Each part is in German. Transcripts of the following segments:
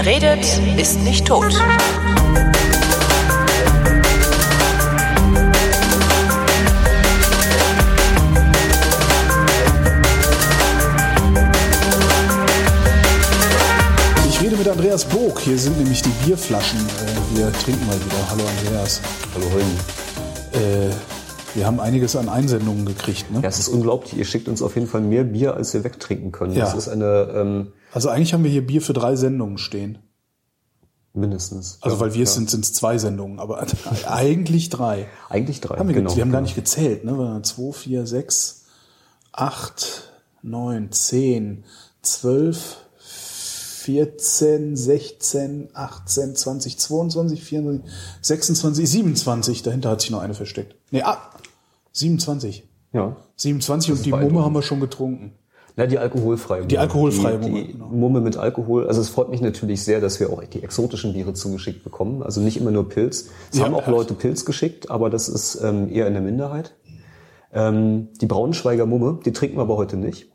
Wer redet, ist nicht tot. Ich rede mit Andreas Bog. Hier sind nämlich die Bierflaschen. Äh, Wir trinken mal wieder. Hallo Andreas. Hallo Holm. Äh, Wir haben einiges an Einsendungen gekriegt. Ne? Ja, es ist unglaublich. Ihr schickt uns auf jeden Fall mehr Bier, als wir wegtrinken können. Ja. Das ist eine ähm, Also eigentlich haben wir hier Bier für drei Sendungen stehen. mindestens. Also weil wir es ja. sind, sind es zwei Sendungen, aber eigentlich drei. Eigentlich drei. Haben wir, genau, wir haben gar genau. nicht gezählt, ne? Zwei, vier, sechs, acht, neun, zehn, zwölf, 14, 16, 18, 20, 22, 24, 26, 27. Dahinter hat sich noch eine versteckt. Nee, ah, 27. Ja. 27 und die. Mumme haben wir schon getrunken. Na, die alkoholfreie Mumme. Die alkoholfreie die, Mumme, Die genau. Mumme mit Alkohol. Also es freut mich natürlich sehr, dass wir auch die exotischen Biere zugeschickt bekommen. Also nicht immer nur Pilz. Es Ja, haben auch ja. Leute Pilz geschickt, aber das ist ähm, eher in der Minderheit. Ähm, die Braunschweiger Mumme, die trinken wir aber heute nicht.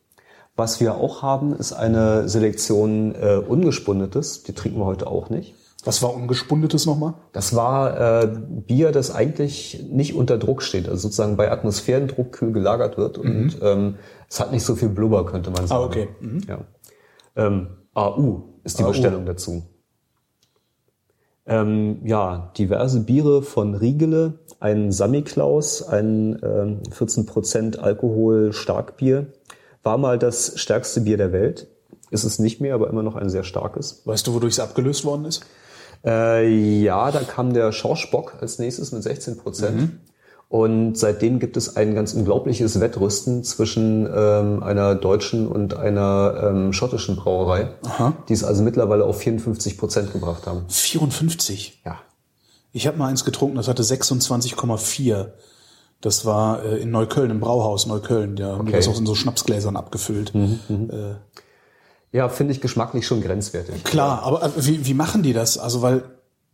Was wir auch haben, ist eine Selektion äh, ungespundetes. Die trinken wir heute auch nicht. Was war ungespundetes nochmal? Das war äh, Bier, das eigentlich nicht unter Druck steht, also sozusagen bei Atmosphärendruck kühl gelagert wird und ähm, es hat nicht so viel Blubber, könnte man sagen. Mhm. Ah, okay. Mhm. Ja. Ähm, AU ist die AU. Bestellung dazu. Ähm, ja, diverse Biere von Riegele, ein Samichlaus, ein ähm, 14% Alkohol Starkbier. War mal das stärkste Bier der Welt. Ist es nicht mehr, aber immer noch ein sehr starkes. Weißt du, wodurch es abgelöst worden ist? Äh, ja, da kam der Schorschbock als nächstes mit 16 Prozent. Mhm. Und seitdem gibt es ein ganz unglaubliches Wettrüsten zwischen ähm, einer deutschen und einer ähm, schottischen Brauerei, Aha. die es also mittlerweile auf 54 Prozent gebracht haben. 54. Ja. Ich habe mal eins getrunken, das hatte 26,4. Das war äh, in Neukölln, im Brauhaus Neukölln. Die Okay. das auch in so Schnapsgläsern abgefüllt. Äh, Ja, finde ich geschmacklich schon grenzwertig. klar, aber äh, wie, wie machen die das? Also, weil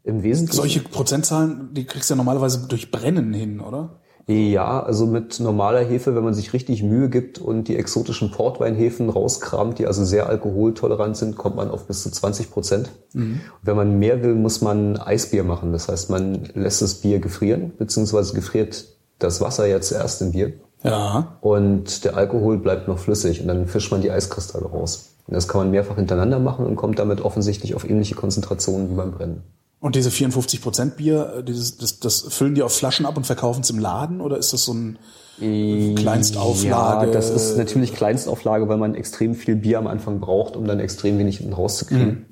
Im Wesentlichen. solche Prozentzahlen, die kriegst du ja normalerweise durch Brennen hin, oder? Ja, also mit normaler Hefe, wenn man sich richtig Mühe gibt und die exotischen Portweinhefen rauskramt, die also sehr alkoholtolerant sind, kommt man auf bis zu 20 Prozent. Mhm. Wenn man mehr will, muss man Eisbier machen. Das heißt, man lässt das Bier gefrieren, beziehungsweise gefriert das Wasser ja zuerst im Bier Ja. und der Alkohol bleibt noch flüssig und dann fischt man die Eiskristalle raus. Und das kann man mehrfach hintereinander machen und kommt damit offensichtlich auf ähnliche Konzentrationen wie beim Brennen. Und diese 54 Prozent Bier, äh, dieses, das, das füllen die auf Flaschen ab und verkaufen es im Laden? Oder ist das so ein Kleinstauflage? Ja, das ist natürlich Kleinstauflage, weil man extrem viel Bier am Anfang braucht, um dann extrem wenig hinten rauszukriegen. Mhm.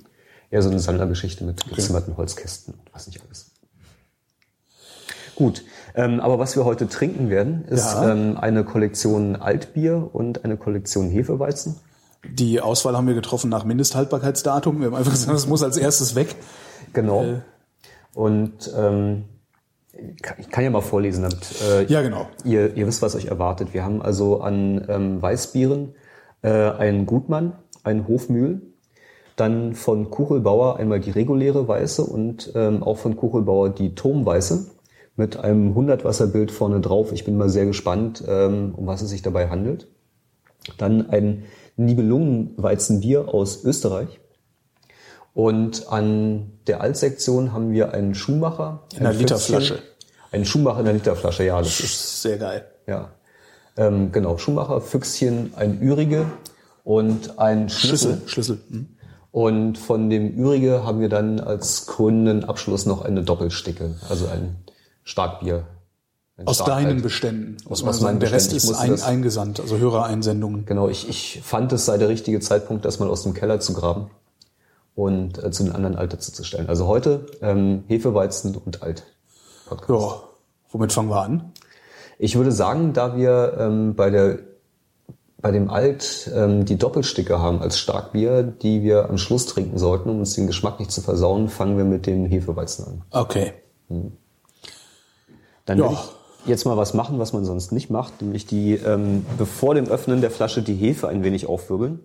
Eher so eine Sammlergeschichte mit gezimmerten Holzkästen und was nicht alles. Gut, ähm, aber was wir heute trinken werden, ist Ja. ähm, eine Kollektion Altbier und eine Kollektion Hefeweizen. Die Auswahl haben wir getroffen nach Mindesthaltbarkeitsdatum. Wir haben einfach gesagt, das muss als erstes weg. Genau. Äh. Und ähm, ich kann- ich kann ja mal vorlesen, damit äh, Ja, genau. ihr, ihr wisst, was euch erwartet. Wir haben also an ähm, Weißbieren äh, einen Gutmann, einen Hofmühl, dann von Kuchelbauer einmal die reguläre Weiße und ähm, auch von Kuchelbauer die Turmweiße mit einem 100-Wasserbild vorne drauf. Ich bin mal sehr gespannt, ähm, um was es sich dabei handelt. Dann ein Nibelungenweizenbier aus Österreich. Und an der Altsektion haben wir einen Schuhmacher. In einer ein Literflasche. Füchschen. Ein Schuhmacher in einer Literflasche, ja, das ist, Sehr geil. ja. Ähm, genau, Schuhmacher, Füchschen, ein Ürige und ein Schlüssel. Schlüssel. Schlüssel. Hm. Und von dem Ürige haben wir dann als krönenden Abschluss noch eine Doppelsticke, also ein Starkbier. Aus deinen Beständen. Muss Aus man sagen. meinen Der Rest Beständen. Ist ein, das- eingesandt, also Hörereinsendungen. Genau, ich, ich fand, es sei der richtige Zeitpunkt, das mal aus dem Keller zu graben und äh, zu den anderen Alt dazu zu stellen. Also heute ähm, Hefeweizen und Alt. Podcast. Ja. Womit fangen wir an? Ich würde sagen, da wir ähm, bei der bei dem Alt ähm, die Doppelsticke haben als Starkbier, die wir am Schluss trinken sollten, um uns den Geschmack nicht zu versauen, fangen wir mit dem Hefeweizen an. Okay. Dann Ja. will ich jetzt mal was machen, was man sonst nicht macht, nämlich die ähm, bevor dem Öffnen der Flasche die Hefe ein wenig aufwirbeln.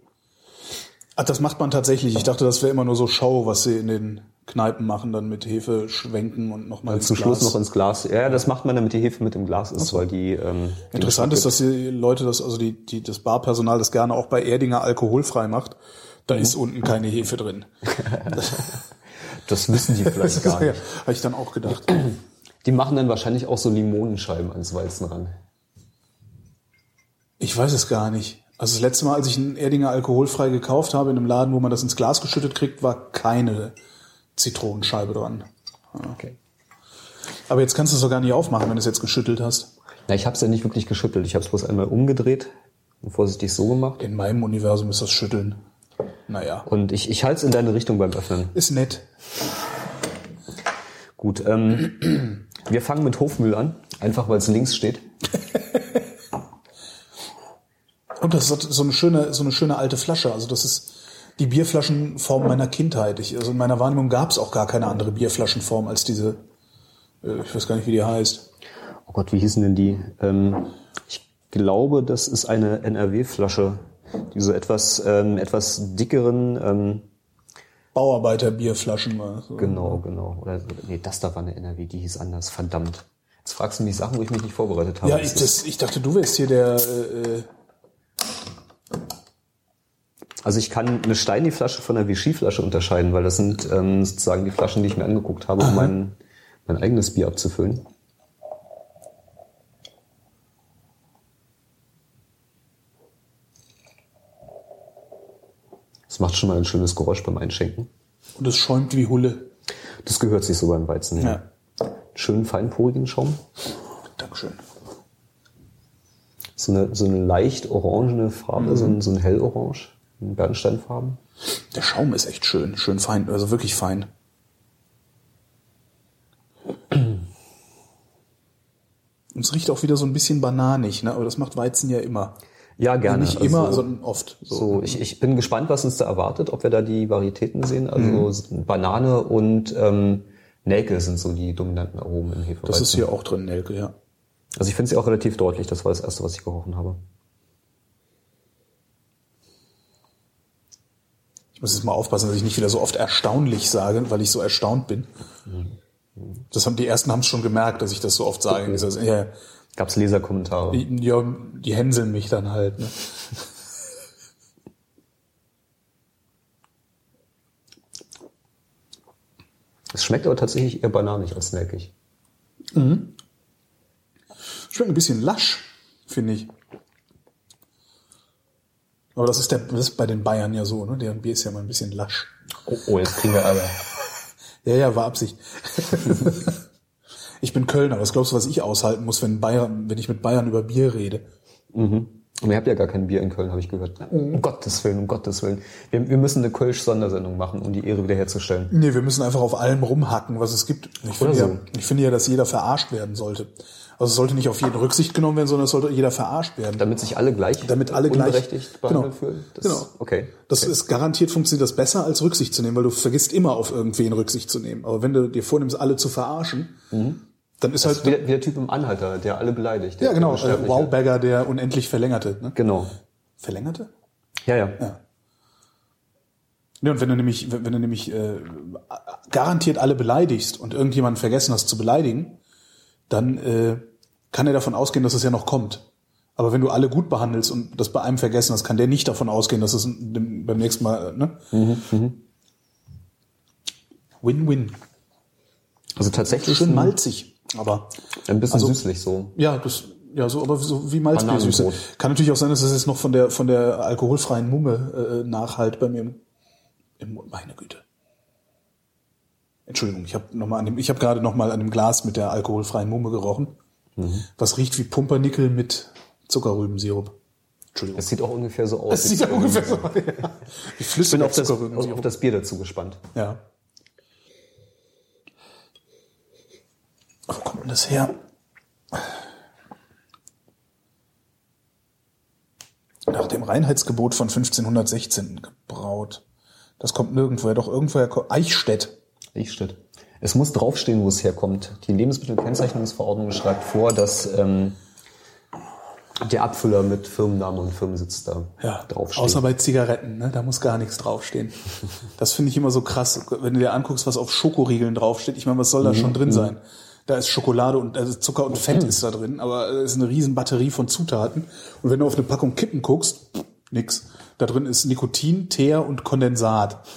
Ach, das macht man tatsächlich. Ich dachte, das wäre immer nur so Show, was sie in den Kneipen machen, dann mit Hefe schwenken und nochmal Zum Schluss noch ins Glas. Ja, das macht man, damit die Hefe mit im Glas ist, weil die ähm, Interessant ist, dass die Leute das, also die, die, das Barpersonal das gerne auch bei Erdinger alkoholfrei macht. Da ist unten keine Hefe drin. Das wissen die vielleicht gar ja, nicht. habe ich dann auch gedacht. Die machen dann wahrscheinlich auch so Limonenscheiben ans Weizen ran. Ich weiß es gar nicht. Also das letzte Mal, als ich einen Erdinger alkoholfrei gekauft habe in einem Laden, wo man das ins Glas geschüttet kriegt, war keine Zitronenscheibe dran. Okay. Aber jetzt kannst du es doch gar nicht aufmachen, wenn du es jetzt geschüttelt hast. Na, ich habe es ja nicht wirklich geschüttelt. Ich habe es bloß einmal umgedreht und vorsichtig so gemacht. In meinem Universum ist das Schütteln. Naja, Und ich, ich halte es in deine Richtung beim Öffnen. ist nett. Gut, ähm, wir fangen mit Hofmühl an, einfach weil es links steht. Und das ist so eine schöne, so eine schöne alte Flasche. Also das ist die Bierflaschenform meiner Kindheit. Ich, also in meiner Wahrnehmung gab es auch gar keine andere Bierflaschenform als diese, äh, ich weiß gar nicht, wie die heißt. Oh Gott, wie hießen denn die? Ähm, ich glaube, das ist eine NRW-Flasche. Diese etwas, ähm, etwas dickeren, ähm, Bauarbeiter-Bierflaschen war. So. genau, genau. Oder, nee, das da war eine NRW, die hieß anders. Verdammt. Jetzt fragst du mich Sachen, wo ich mich nicht vorbereitet habe. Ja, ich, das, ich dachte, du wärst hier der. Äh, äh, Also ich kann eine Steini-Flasche von einer Vichy-Flasche unterscheiden, weil das sind ähm, sozusagen die Flaschen, die ich mir angeguckt habe, um mein, mein eigenes Bier abzufüllen. Das macht schon mal ein schönes Geräusch beim Einschenken. und es schäumt wie Hulle. Das gehört sich so beim Weizen her. Schönen feinporigen Schaum. Dankeschön. So eine, so eine leicht orangene Farbe, so, ein, so ein hellorange, ein Bernsteinfarben. Der Schaum ist echt schön, schön fein, also wirklich fein. Und es riecht auch wieder so ein bisschen bananig, ne? aber das macht Weizen ja immer. Ja, gerne. Nicht immer, sondern oft. So. So, ich, ich bin gespannt, was uns da erwartet, ob wir da die Varietäten sehen. Also Mhm. Banane und ähm, Nelke sind so die dominanten Aromen im Hefeweizen. Das ist hier auch drin, Nelke, ja. Also ich finde sie auch relativ deutlich. Das war das erste, was ich gerochen habe. Ich muss jetzt mal aufpassen, dass ich nicht wieder so oft erstaunlich sage, weil ich so erstaunt bin. Das haben die ersten haben es schon gemerkt, dass ich das so oft sage. Okay. Ja, Gab's Leserkommentare? die, ja, die hänseln mich dann halt. Ne? Es schmeckt aber tatsächlich eher bananig als nelkig. Schmeckt ein bisschen lasch, finde ich. Aber das ist, der, das ist bei den Bayern ja so, ne? Deren Bier ist ja mal ein bisschen lasch. Oh, oh jetzt kriegen wir aber. Ja, ja, war Absicht. ich bin Kölner. Was glaubst du, was ich aushalten muss, wenn Bayern, wenn ich mit Bayern über Bier rede? Und ihr habt ja gar kein Bier in Köln, habe ich gehört. Um Gottes Willen, um Gottes Willen. Wir, wir müssen eine Kölsch-Sondersendung machen, um die Ehre wiederherzustellen. Nee, wir müssen einfach auf allem rumhacken, was es gibt. Ich finde, Oder ja, so. ich finde ja, dass jeder verarscht werden sollte. Also es sollte nicht auf jeden Rücksicht genommen werden, sondern es sollte jeder verarscht werden. Damit sich alle gleich Damit alle gleich- unberechtigt behandelt Genau. fühlen. Das, Genau. Okay. Das okay. ist garantiert funktioniert das besser, als Rücksicht zu nehmen, weil du vergisst immer auf irgendwen Rücksicht zu nehmen. Aber wenn du dir vornimmst, alle zu verarschen, dann ist halt, wie, der, wie der Typ im Anhalter, der alle beleidigt. Der ja genau, äh, Unsterbliche. Wowbagger, der unendlich Verlängerte. Ne? Genau. Verlängerte? Ja, ja. Ja. Ja, und wenn du nämlich, wenn du nämlich äh, garantiert alle beleidigst und irgendjemanden vergessen hast zu beleidigen, dann äh, kann er davon ausgehen, dass es ja noch kommt. Aber wenn du alle gut behandelst und das bei einem vergessen hast, kann der nicht davon ausgehen, dass es beim nächsten Mal, äh, ne? Win-win. Also tatsächlich Schön malzig, aber ein bisschen Also- süßlich so. ja, das ja so, aber so wie Malzbiersüße. Kann natürlich auch sein, dass es jetzt noch von der von der alkoholfreien Mumme äh, nachhalt bei mir im, im. Meine Güte. Entschuldigung, ich habe noch mal an dem, ich habe gerade noch mal an dem Glas mit der alkoholfreien Mumme gerochen. Was riecht wie Pumpernickel mit Zuckerrübensirup. Entschuldigung. Es sieht auch ungefähr so aus. Das sieht ja ungefähr so aus. Ja. Wie ich bin auf das, auf das Bier dazu gespannt. Ja. Wo kommt das her? Nach dem Reinheitsgebot von 1516 gebraut. Das kommt nirgendwoher, doch irgendwoher Eichstätt. Eichstätt. Es muss draufstehen, wo es herkommt. Die Lebensmittelkennzeichnungsverordnung schreibt vor, dass ähm, der Abfüller mit Firmenname und Firmensitz da Ja, draufsteht. außer bei Zigaretten, ne? da muss gar nichts draufstehen. Das finde ich immer so krass, wenn du dir anguckst, was auf Schokoriegeln draufsteht. Ich meine, was soll da schon drin sein? Da ist Schokolade und also Zucker und Fett ist da drin, aber es ist eine riesen Batterie von Zutaten. Und wenn du auf eine Packung Kippen guckst, Nix. Da drin ist Nikotin, Teer und Kondensat.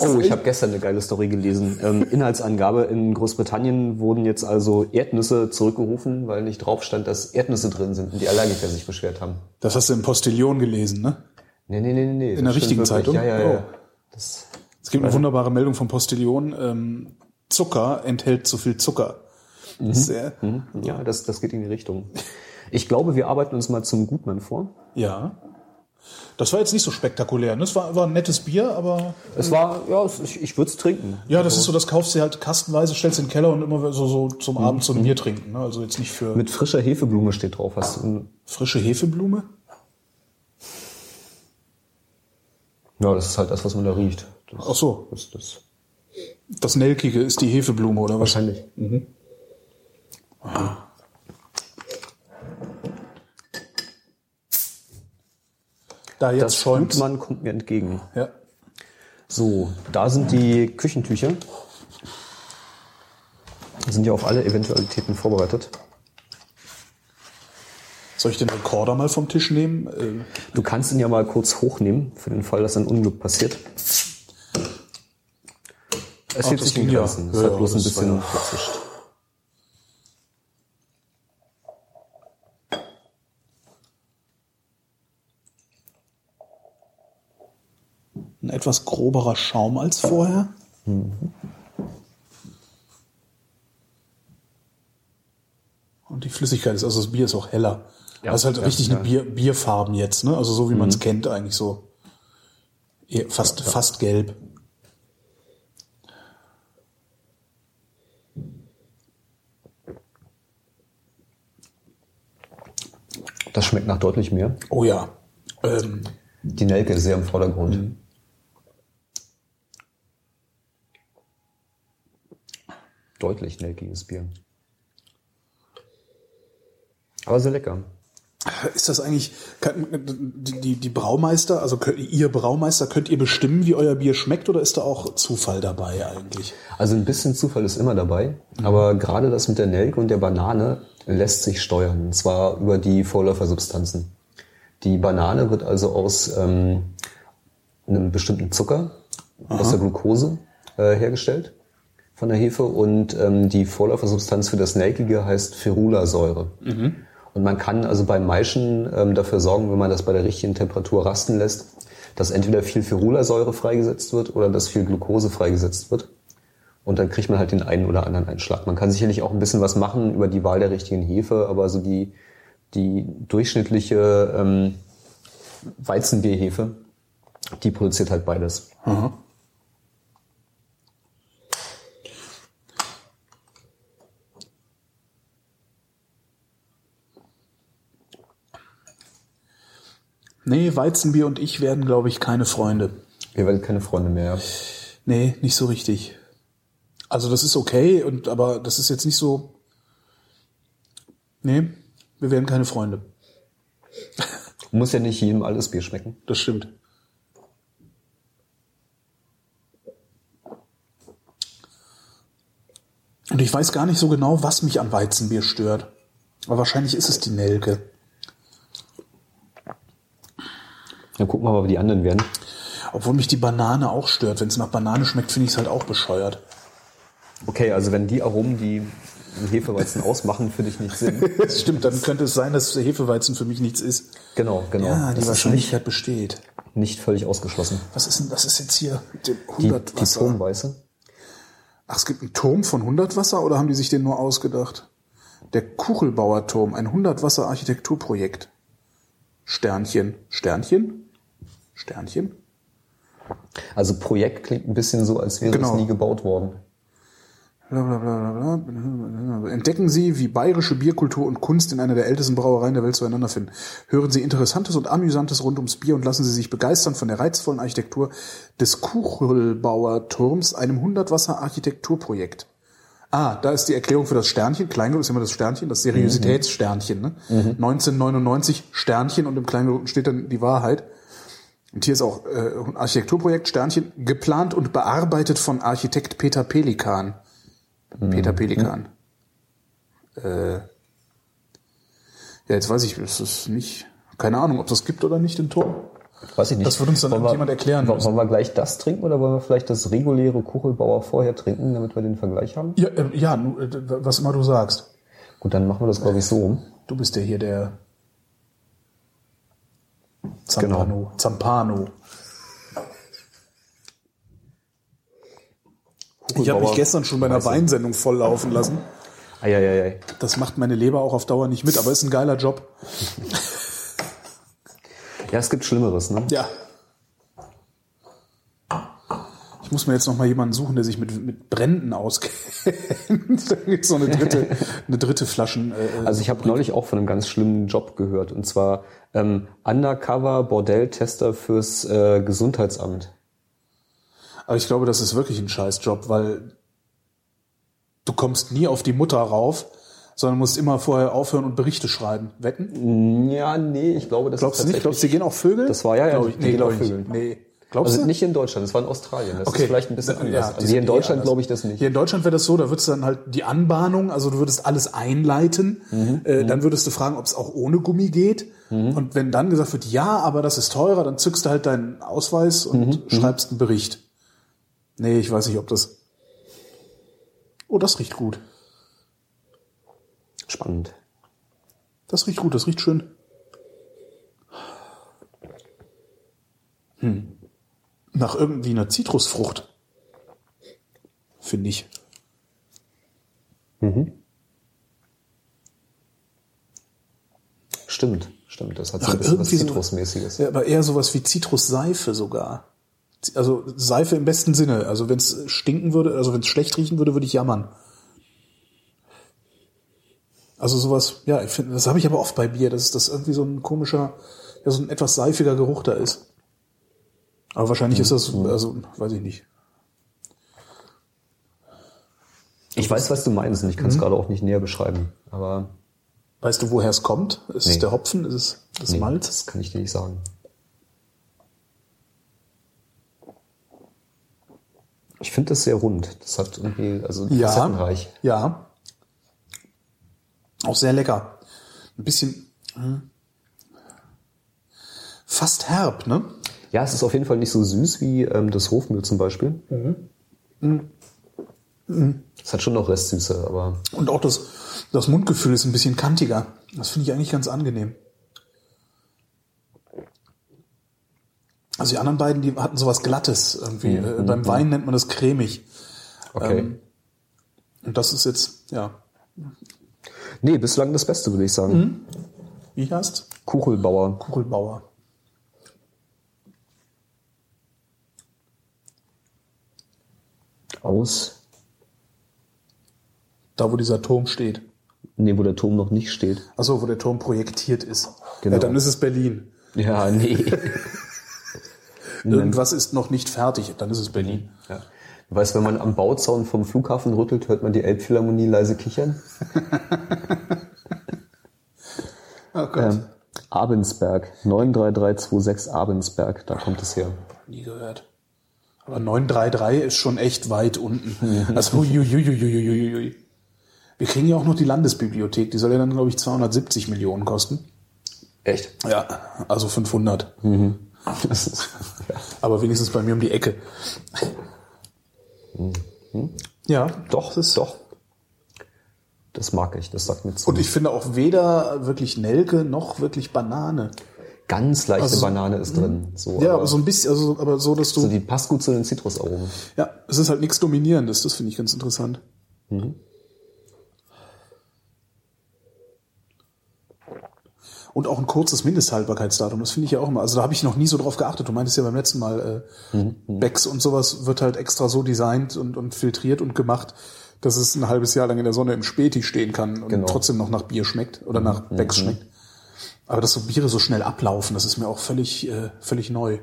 Oh, ich habe gestern eine geile Story gelesen. Ähm, Inhaltsangabe in Großbritannien wurden jetzt also Erdnüsse zurückgerufen, weil nicht drauf stand, dass Erdnüsse drin sind und die Allergiker sich beschwert haben. Das hast du im Postillon gelesen, ne? Nee, nee, nee, nee, nee. In der richtigen Zeitung? Ja, ja, ja. Oh. Das, Es gibt eine wunderbare Meldung vom Postillon. Ähm, Zucker enthält zu viel Zucker. Sehr, hm, ja, das, das geht in die Richtung. Ich glaube, wir arbeiten uns mal zum Gutmann vor. ja. Das war jetzt nicht so spektakulär. Ne? Es war, war ein nettes Bier, aber Es war, ja, ich, ich würde es trinken. ja, das ist so, das kaufst du halt kastenweise, stellst in den Keller und immer so, so zum Abend so ein Bier trinken. Ne? Also jetzt nicht für Mit frischer Hefeblume steht drauf. Hast du, frische Hefeblume. ja, das ist halt das, was man da riecht. Das, Ach so, das, das das Nelkige ist die Hefeblume oder was? wahrscheinlich. Da jetzt Das schäumt. Gutmann kommt mir entgegen. Ja. So, da sind die Küchentücher. Sind ja auf alle Eventualitäten vorbereitet. Soll ich den Rekorder mal vom Tisch nehmen? Äh, Du kannst ihn ja mal kurz hochnehmen, für den Fall, dass ein Unglück passiert. Es Ach, hält sich in ging ja. Grenzen. Es Ja, hat ja, bloß ein bisschen gezischt. ein etwas groberer Schaum als vorher. Und die Flüssigkeit ist, also das Bier ist auch heller. Ja, das ist halt ja, richtig ja. eine Bier, Bierfarben jetzt, ne? Also so wie man es kennt eigentlich so. Fast, fast gelb. Das schmeckt nach deutlich mehr. Oh ja. Ähm, Die Nelke ist sehr im Vordergrund. Mhm. Deutlich nelkiges Bier. Aber sehr lecker. ist das eigentlich, die, die, die Braumeister, also könnt, ihr Braumeister, könnt ihr bestimmen, wie euer Bier schmeckt oder ist da auch Zufall dabei eigentlich? Also ein bisschen Zufall ist immer dabei, aber gerade das mit der Nelke und der Banane lässt sich steuern, und zwar über die Vorläufersubstanzen. Die Banane wird also aus ähm, einem bestimmten Zucker, aus der Glucose äh, hergestellt von der Hefe und ähm, die Vorläufersubstanz für das Nelkige heißt Ferulasäure. Und man kann also beim Maischen ähm, dafür sorgen, wenn man das bei der richtigen Temperatur rasten lässt, dass entweder viel Ferulasäure freigesetzt wird oder dass viel Glucose freigesetzt wird. Und dann kriegt man halt den einen oder anderen Einschlag. Man kann sicherlich auch ein bisschen was machen über die Wahl der richtigen Hefe, aber so die, die durchschnittliche ähm, Weizenbierhefe, die produziert halt beides. Nee, Weizenbier und ich werden, glaube ich, keine Freunde. Ihr werdet keine Freunde mehr. Nee, nicht so richtig. Also das ist okay, und aber das ist jetzt nicht so. Nee, wir werden keine Freunde. Muss ja nicht jedem alles Bier schmecken. Das stimmt. Und ich weiß gar nicht so genau, was mich an Weizenbier stört. Aber wahrscheinlich ist es die Nelke. Dann gucken wir mal, wie die anderen werden. Obwohl mich die Banane auch stört. Wenn es nach Banane schmeckt, finde ich es halt auch bescheuert. Okay, also wenn die Aromen, die Hefeweizen ausmachen, für dich nicht. Das stimmt, dann könnte es sein, dass Hefeweizen für mich nichts ist. Genau, genau. Ja, die das Wahrscheinlichkeit besteht. nicht, nicht völlig ausgeschlossen. Was ist denn das ist jetzt hier mit dem Die, 100 die Wasser? Turmweiße. Ach, es gibt einen Turm von 100 Wasser oder haben die sich den nur ausgedacht? Der Kuchelbauer Turm, ein 100 Wasser Architekturprojekt. Sternchen. Sternchen? Sternchen? Also Projekt klingt ein bisschen so, als wäre Genau. es nie gebaut worden. Bla, bla, bla, bla, bla. Entdecken Sie, wie bayerische Bierkultur und Kunst in einer der ältesten Brauereien der Welt zueinander finden. Hören Sie Interessantes und Amüsantes rund ums Bier und lassen Sie sich begeistern von der reizvollen Architektur des Kuchelbauer Turms, einem 100 Wasser Architekturprojekt. Ah, da ist die Erklärung für das Sternchen. Kleingedruckt ist immer das Sternchen, das Seriositätssternchen. Ne? 1999 Sternchen und im Kleingedruckten steht dann die Wahrheit. Und hier ist auch äh, ein Architekturprojekt Sternchen, geplant und bearbeitet von Architekt Peter Pelikan. Peter Pelikan. Äh, ja, jetzt weiß ich, das ist nicht Keine Ahnung, ob das gibt oder nicht den Turm. Weiß ich nicht. Das wird uns dann wir- irgendjemand erklären Wollen müssen. wollen wir gleich das trinken oder wollen wir vielleicht das reguläre Kuchelbauer vorher trinken, damit wir den Vergleich haben? Ja, äh, ja, was immer du sagst. Gut, dann machen wir das, glaube ich, so rum. Du bist ja hier der Zampano. Genau. Zampano. Ich habe mich gestern schon bei einer. Weinsendung volllaufen lassen. Eieiei. Das macht meine Leber auch auf Dauer nicht mit, aber ist ein geiler Job. Ja, es gibt Schlimmeres, ne? Ja. Ich muss mir jetzt noch mal jemanden suchen, der sich mit, mit Bränden auskennt. da gibt's noch eine dritte, eine dritte Flaschen. Äh, Also ich habe neulich auch von einem ganz schlimmen Job gehört und zwar ähm, Undercover Bordelltester fürs äh, Gesundheitsamt. Aber ich glaube, das ist wirklich ein Scheißjob, weil du kommst nie auf die Mutter rauf, sondern musst immer vorher aufhören und Berichte schreiben. Wetten? Ja, nee, ich glaube, das Glaubst du nicht? Glaubst du, die gehen auch Vögel? Das war ja, ja, ich, nee, gehen glaub auch ich. Nee. Glaubst Also du? nicht in Deutschland, das war in Australien. Das Okay. ist vielleicht ein bisschen Ja, anders. also hier in eh Deutschland glaube ich das nicht. Hier in Deutschland wäre das so, da würdest du dann halt die Anbahnung, also du würdest alles einleiten, Mhm. äh, dann würdest du fragen, ob es auch ohne Gummi geht. Und wenn dann gesagt wird, ja, aber das ist teurer, dann zückst du halt deinen Ausweis und Mhm. schreibst einen Bericht. Nee, ich weiß nicht, ob das. Oh, das riecht gut. Spannend. Das riecht gut, das riecht schön. Hm. Nach irgendwie einer Zitrusfrucht. Finde ich. Stimmt, stimmt. Das hat so Ach, ein bisschen was irgendwie so- Zitrusmäßiges. Ja, aber eher sowas wie Zitrusseife sogar. Also Seife im besten Sinne. Also wenn es stinken würde, also wenn es schlecht riechen würde, würde ich jammern. Also sowas, ja, ich finde, das habe ich aber oft bei Bier, dass das irgendwie so ein komischer, ja, so ein etwas seifiger Geruch da ist. Aber wahrscheinlich ist das, also weiß ich nicht. Ich weiß, was du meinst und ich kann es Mhm. gerade auch nicht näher beschreiben. Aber Weißt du, woher es kommt? Ist es Nee. der Hopfen? Ist es das nee, Malz? das kann ich dir nicht sagen. Ich finde das sehr rund. Das hat irgendwie, also facettenreich. Ja. Auch sehr lecker. Ein bisschen hm, fast herb, ne? Ja, es ist auf jeden Fall nicht so süß wie ähm, das Hofmühl zum Beispiel. Mhm. Es hat schon noch Restsüße, aber Und auch das, das Mundgefühl ist ein bisschen kantiger. Das finde ich eigentlich ganz angenehm. Also die anderen beiden, die hatten sowas Glattes irgendwie. Äh, beim Wein nennt man das cremig. okay. Ähm, Und das ist jetzt, ja, nee, bislang das Beste, würde ich sagen. Mhm. wie heißt? Kuchelbauer. Kugelbauer. Aus. Da, wo dieser Turm steht. Nee, wo der Turm noch nicht steht. Achso, wo der Turm projektiert ist. Genau. Ja, dann ist es Berlin. Ja, nee. Irgendwas ist noch nicht fertig, dann ist es Berlin. ja. Du weißt, wenn man am Bauzaun vom Flughafen rüttelt, hört man die Elbphilharmonie leise kichern. Oh Gott. Ähm, Abensberg, 93326 Abensberg, da kommt es her. Nie gehört. Aber 933 ist schon echt weit unten. Also, huiuiuiuiuiui. Wir kriegen ja auch noch die Landesbibliothek. Die soll ja dann, glaube ich, 270 Millionen kosten. Echt? Ja, also 500. Das ist. Aber wenigstens bei mir um die Ecke. Ja, Doch, ist doch. Das mag ich, das sagt mir zu. Und ich finde auch weder wirklich Nelke noch wirklich Banane. Ganz leichte Also- Banane ist drin. So, Ja, aber so ein bisschen, also, aber so, dass du. so die passt gut zu den Zitrusaromen. Ja, es ist halt nichts Dominierendes, das finde ich ganz interessant. Und auch ein kurzes Mindesthaltbarkeitsdatum, das finde ich ja auch immer. Also da habe ich noch nie so drauf geachtet. Du meintest ja beim letzten Mal, äh, Becks und sowas wird halt extra so designt und, und filtriert und gemacht, dass es ein halbes Jahr lang in der Sonne im Späti stehen kann und Genau. trotzdem noch nach Bier schmeckt oder nach Becks schmeckt. Aber dass so Biere so schnell ablaufen, das ist mir auch völlig, äh, völlig neu.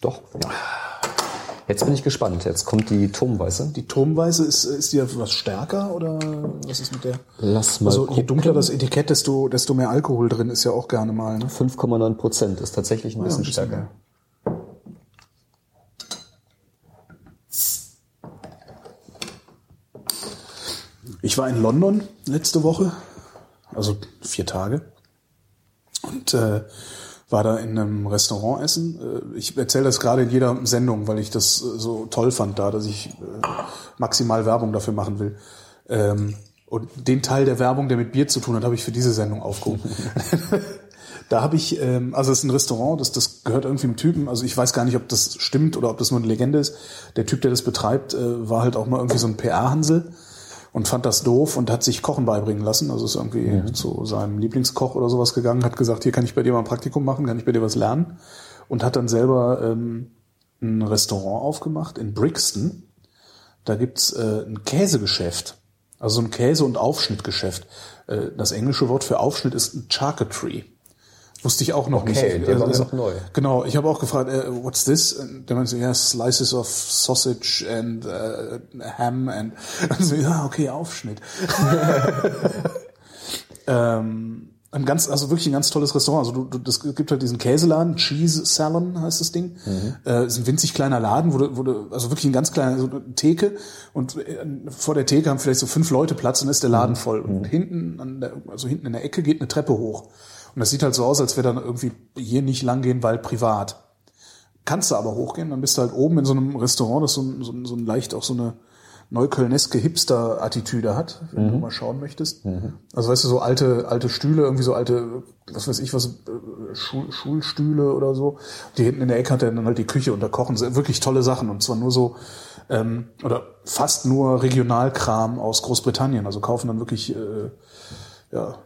Doch. Ja. Jetzt bin ich gespannt. Jetzt kommt die Turmweiße. Die Turmweise ist, ist die etwas stärker oder was ist mit der? Lass mal Also je gucken. dunkler das Etikett, desto, desto mehr Alkohol drin ist ja auch gerne mal. Ne? 5,9 Prozent ist tatsächlich ein bisschen ein bisschen stärker. Ich war in London letzte Woche, also vier Tage, und äh, war da in einem Restaurant essen. Äh, Ich erzähle das gerade in jeder Sendung, weil ich das äh, so toll fand da, dass ich äh, maximal Werbung dafür machen will. Ähm, Und den Teil der Werbung, der mit Bier zu tun hat, habe ich für diese Sendung aufgehoben. Da habe ich, ähm, also es ist ein Restaurant, das, das gehört irgendwie einem Typen, also ich weiß gar nicht, ob das stimmt oder ob das nur eine Legende ist. Der Typ, der das betreibt, war halt auch mal irgendwie so ein PR-Hansel und fand das doof und hat sich Kochen beibringen lassen. Also ist irgendwie zu seinem Lieblingskoch oder sowas gegangen, hat gesagt, hier kann ich bei dir mal ein Praktikum machen, kann ich bei dir was lernen. Und hat dann selber ähm, ein Restaurant aufgemacht in Brixton. Da gibt's äh, ein Käsegeschäft. Also so ein Käse- und Aufschnittgeschäft. Äh, das englische Wort für Aufschnitt ist ein Charcuterie. Wusste ich auch noch Okay, nicht. der war Also, noch neu. Genau, ich habe auch gefragt, äh, what's this? Und der meinte, so, ja, slices of sausage and äh, ham and also, ja, okay, Aufschnitt. ähm, ein ganz, also wirklich ein ganz tolles Restaurant. Also du, du, das gibt halt diesen Käseladen, Cheese Salon heißt das Ding. Äh, ist ein winzig kleiner Laden, wo du, wo du, also wirklich ein ganz kleiner, so eine Theke und äh, vor der Theke haben vielleicht so fünf Leute Platz und dann ist der Laden voll. Und hinten, an der, also hinten in der Ecke geht eine Treppe hoch. Und das sieht halt so aus, als wäre dann irgendwie hier nicht lang gehen, weil privat. Kannst du aber hochgehen, dann bist du halt oben in so einem Restaurant, das so ein, so ein, so ein leicht auch so eine neuköllneske Hipster-Attitüde hat, wenn Mhm. du mal schauen möchtest. Also weißt du, so alte, alte Stühle, irgendwie so alte, was weiß ich was, äh, Schul Schulstühle oder so. Die hinten in der Ecke hat er dann halt die Küche und da kochen sie wirklich tolle Sachen und zwar nur so, ähm, oder fast nur Regionalkram aus Großbritannien. Also kaufen dann wirklich, äh, ja,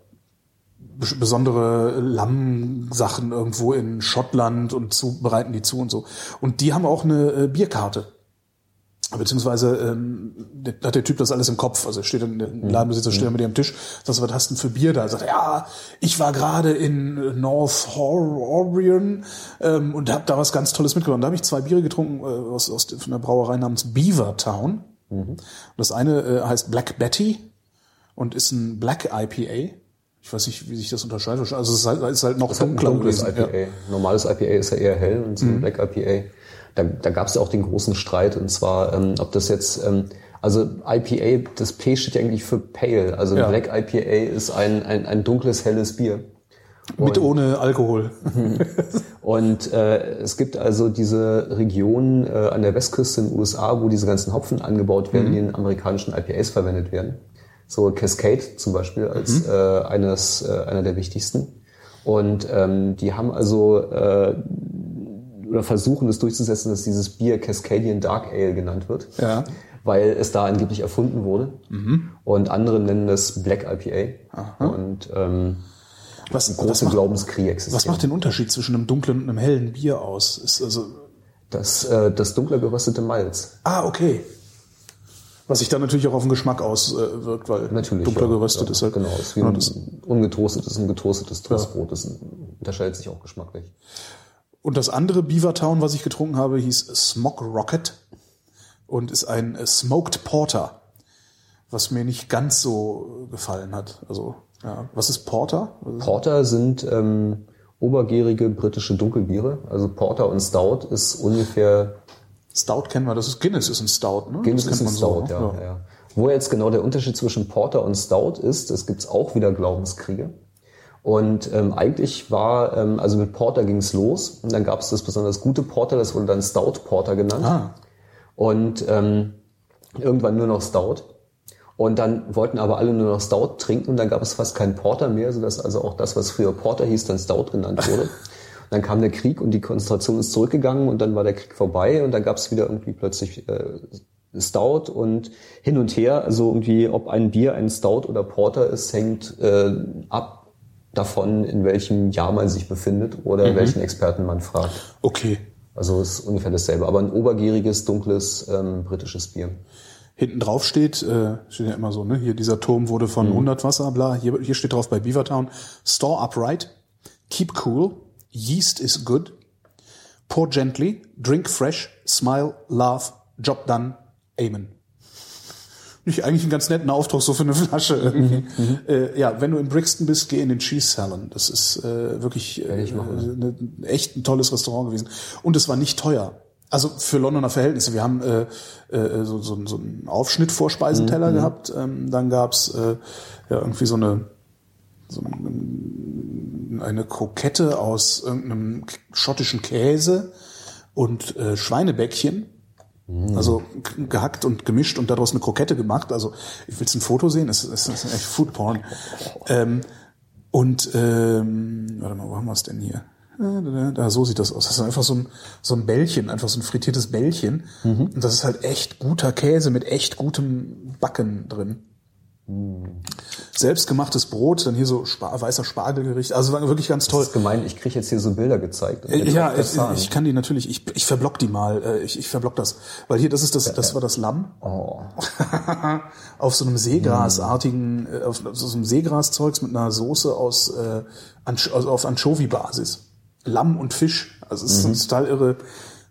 besondere Lammsachen irgendwo in Schottland und zu, bereiten die zu und so. Und die haben auch eine äh, Bierkarte. Beziehungsweise ähm, der, hat der Typ das alles im Kopf. Also steht dann, der Ladenbesitzer steht dann mit dir am Tisch, sagst, was hast du denn für Bier da? Er sagt, ja, ich war gerade in North Orion ähm, und habe da was ganz Tolles mitgenommen. Da habe ich zwei Biere getrunken äh, aus, aus von einer Brauerei namens Beaver Town. Und Das eine äh, heißt Black Betty und ist ein Black IPA. Ich weiß nicht, wie sich das unterscheidet. Also es ist halt, ist halt noch Das dunkler dunkles. IPA. Ja. Normales IPA ist ja eher hell und so ein Black IPA. Da, da gab es ja auch den großen Streit und zwar, ähm, ob das jetzt, ähm, also IPA, das P steht ja eigentlich für Pale. Also Ja. Black IPA ist ein, ein, ein dunkles, helles Bier. Mit ohne Alkohol. Und äh, es gibt also diese Region äh, an der Westküste in den USA, wo diese ganzen Hopfen angebaut werden, die in amerikanischen IPAs verwendet werden. So Cascade zum Beispiel als äh, eines, äh, einer der wichtigsten. Und ähm, die haben also äh, oder versuchen es durchzusetzen, dass dieses Bier Cascadian Dark Ale genannt wird. Ja. Weil es da angeblich erfunden wurde. Und andere nennen das Black IPA. Und ähm, Was, was, große macht, Glaubenskrieg existiert. was macht den Unterschied zwischen einem dunklen und einem hellen Bier aus? Ist also Das, äh, das dunkler geröstete Malz. ah okay. Was sich dann natürlich auch auf den Geschmack auswirkt, weil Natürlich. dunkler ja. geröstet ja, ist halt. Genau, ist wie ein das, ungetoastetes und getoastetes Toastbrot. Das unterscheidet sich auch geschmacklich. und das andere Beaver Town, was ich getrunken habe, hieß Smog Rocket und ist ein Smoked Porter, was mir nicht ganz so gefallen hat. Also ja, was ist Porter? Porter sind ähm, obergärige britische Dunkelbiere. Also Porter und Stout ist ungefähr Stout kennen wir, das ist Guinness ist ein Stout, ne? Guinness ist ein Stout, ja, ja. Wo jetzt genau der Unterschied zwischen Porter und Stout ist, es gibt's auch wieder Glaubenskriege. Und ähm, eigentlich war, ähm, also mit Porter ging's los und dann gab's das besonders gute Porter, das wurde dann Stout Porter genannt. Ah. Und ähm, irgendwann nur noch Stout. Und dann wollten aber alle nur noch Stout trinken und dann gab es fast keinen Porter mehr, sodass also auch das, was früher Porter hieß, dann Stout genannt wurde. Dann kam der Krieg und die Konzentration ist zurückgegangen und dann war der Krieg vorbei und dann gab es wieder irgendwie plötzlich äh, Stout und hin und her. Also irgendwie, ob ein Bier ein Stout oder Porter ist, hängt äh, ab davon, in welchem Jahr man sich befindet oder welchen Experten man fragt. Okay. Also ist ungefähr dasselbe, aber ein obergäriges, dunkles ähm, britisches Bier. Hinten drauf steht, äh, steht ja immer so, ne? Hier dieser Turm wurde von 100 Wasser, bla. Hier, hier steht drauf bei Beavertown, Store upright, keep cool, yeast is good, pour gently, drink fresh, smile, laugh, job done, amen. Nicht eigentlich einen ganz netten Aufdruck so für eine Flasche irgendwie. Äh, ja, wenn du in Brixton bist, geh in den Cheese Salon. Das ist äh, wirklich äh, ne, echt ein tolles Restaurant gewesen. Und es war nicht teuer. Also für Londoner Verhältnisse. Wir haben äh, äh, so, so, so einen Aufschnitt-Vorspeisenteller gehabt. Ähm, dann gab's äh, ja irgendwie so eine so ein- eine Krokette aus irgendeinem schottischen Käse und äh, Schweinebäckchen. Also g- gehackt und gemischt und daraus eine Krokette gemacht. Also ich willst ein Foto sehen? Es ist, ist echt Food Porn. Ähm, und ähm, warte mal, wo haben wir es denn hier? Da, so sieht das aus. Das ist einfach so ein, so ein Bällchen, einfach so ein frittiertes Bällchen. Und das ist halt echt guter Käse mit echt gutem Backen drin. Selbstgemachtes Brot, dann hier so Spa weißer Spargelgericht. Also wirklich ganz toll. Das ist gemein, ich kriege jetzt hier so Bilder gezeigt. Äh, Ja, ich, ich, ich kann die natürlich, ich, ich verblock die mal, äh, ich, ich verblock das. Weil hier, das ist das, das war das Lamm. oh, auf so einem Seegrasartigen, äh, auf so einem Seegraszeugs mit einer Soße aus, äh, Anch also auf Anchovy-Basis. Lamm und Fisch. Also es ist eine total irre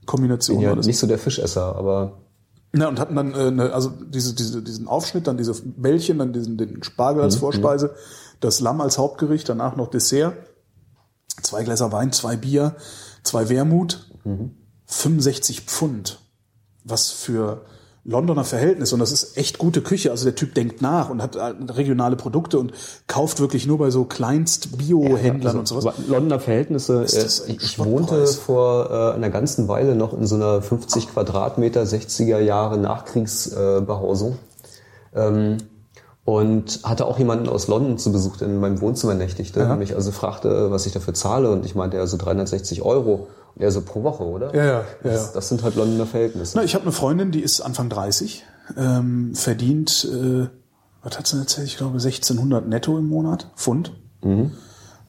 Kombination. ja, war das. nicht so der Fischesser, aber Ja, und hatten dann äh, ne, also diese, diese, diesen Aufschnitt, dann diese Bällchen, dann diesen den Spargel Mhm, als Vorspeise, das Lamm als Hauptgericht, danach noch Dessert, zwei Gläser Wein, zwei Bier, zwei Wermut, Mhm. 65 Pfund. Was für Londoner Verhältnis und das ist echt gute Küche. Also der Typ denkt nach und hat halt regionale Produkte und kauft wirklich nur bei so Kleinst Bio-Händlern und sowas. Londoner Verhältnisse. Äh, ich wohnte vor äh, einer ganzen Weile noch in so einer 50 Quadratmeter 60er Jahre Nachkriegsbehausung. ähm, und hatte auch jemanden aus London zu Besuch, der in meinem Wohnzimmer nächtigte und mich also fragte, was ich dafür zahle. Und ich meinte, ja, so 360 Euro. Er so pro Woche, oder? Ja, ja, ja, Das, ja. das sind halt Londoner Verhältnisse. Na, ich habe eine Freundin, die ist Anfang 30, ähm, verdient, äh, was hat sie denn erzählt? Ich glaube 1600 netto im Monat, Pfund.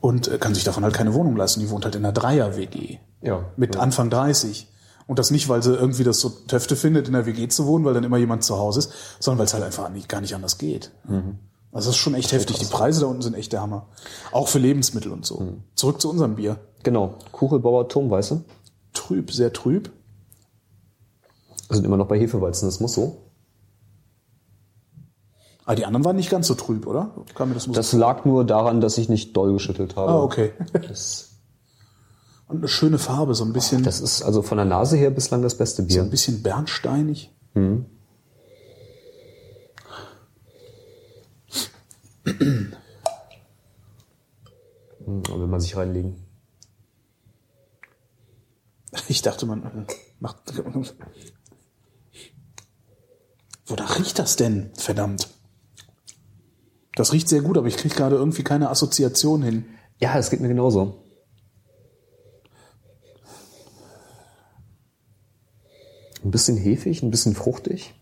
Und äh, kann sich davon halt keine Wohnung leisten. Die wohnt halt in einer Dreier-WG. Ja. Mit Anfang 30. Und das nicht, weil sie irgendwie das so Töfte findet, in der WG zu wohnen, weil dann immer jemand zu Hause ist, sondern weil es halt einfach nicht, gar nicht anders geht. Also das ist schon echt heftig. Die Preise da unten sind echt der Hammer. Auch für Lebensmittel und so. Zurück zu unserem Bier. Genau. Kuchelbauer Turmweiße. Trüb, sehr trüb. Wir sind immer noch bei Hefeweizen, das muss so. Ah, die anderen waren nicht ganz so trüb, oder? Kam mir das so Das lag nur daran, dass ich nicht doll geschüttelt habe. Ah, okay. Und eine schöne Farbe, so ein bisschen, das ist also von der Nase her bislang das beste so Bier. ein bisschen bernsteinig. Hm, will man sich reinlegen. Ich dachte, man macht. Wonach riecht das denn? Verdammt. Das riecht sehr gut, aber ich kriege gerade irgendwie keine Assoziation hin. Ja, es geht mir genauso. Ein bisschen hefig, ein bisschen fruchtig.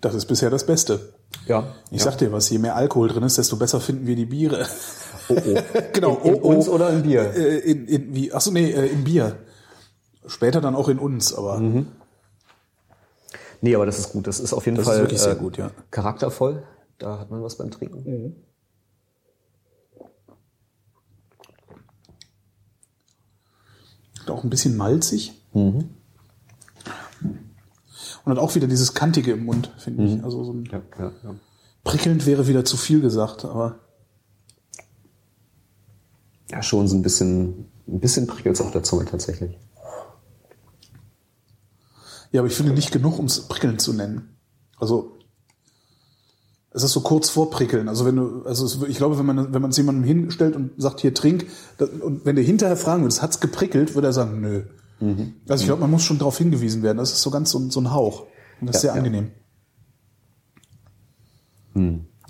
Das ist bisher das Beste. Ja. Ich ja. sag dir was, je mehr Alkohol drin ist, desto besser finden wir die Biere. Oh, oh. genau, In, in oh, oh. uns oder im Bier? Äh, in, in, wie, achso, nee, äh, im Bier. Später dann auch in uns, aber Nee, aber das ist gut. Das ist auf jeden Das ist Fall wirklich sehr äh, gut, ja. charaktervoll. Da hat man was beim Trinken. auch ein bisschen malzig. Und hat auch wieder dieses Kantige im Mund, finde ich. Also so ein Ja, ja, ja. prickelnd wäre wieder zu viel gesagt, aber ja, schon so ein bisschen, ein bisschen prickelt auf der Zunge tatsächlich. ja, aber ich finde nicht genug, um es prickelnd zu nennen. Also es ist so kurz vor prickeln. Also wenn du, also es, ich glaube, wenn man wenn man es jemandem hinstellt und sagt hier trink und wenn du hinterher fragen würdest, hat's geprickelt, würde er sagen nö. Also ich glaube, man muss schon darauf hingewiesen werden. Das ist so ganz so, ein- so ein Hauch und das ist Ja, sehr ja. angenehm.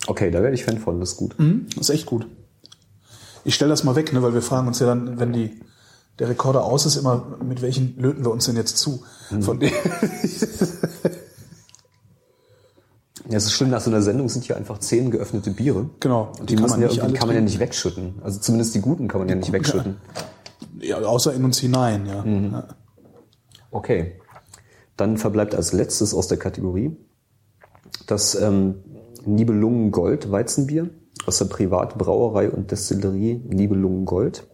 Okay, da werde ich Fan von, das ist gut. Mhm, das ist echt gut. Ich stelle das mal weg, ne, weil wir fragen uns ja dann, wenn die der Rekorder aus ist, immer mit welchen löten wir uns denn jetzt zu? Von dem, Ja, es ist schlimm, nach so einer Sendung sind hier einfach zehn geöffnete Biere. genau. Und die, kann, man ja, die kann man ja nicht wegschütten. Also zumindest die guten kann man ja nicht wegschütten. Ja, außer in uns hinein, ja. ja. Okay. Dann verbleibt als letztes aus der Kategorie das ähm, Nibelungen Gold Weizenbier aus der Privatbrauerei und Destillerie Nibelungen Gold.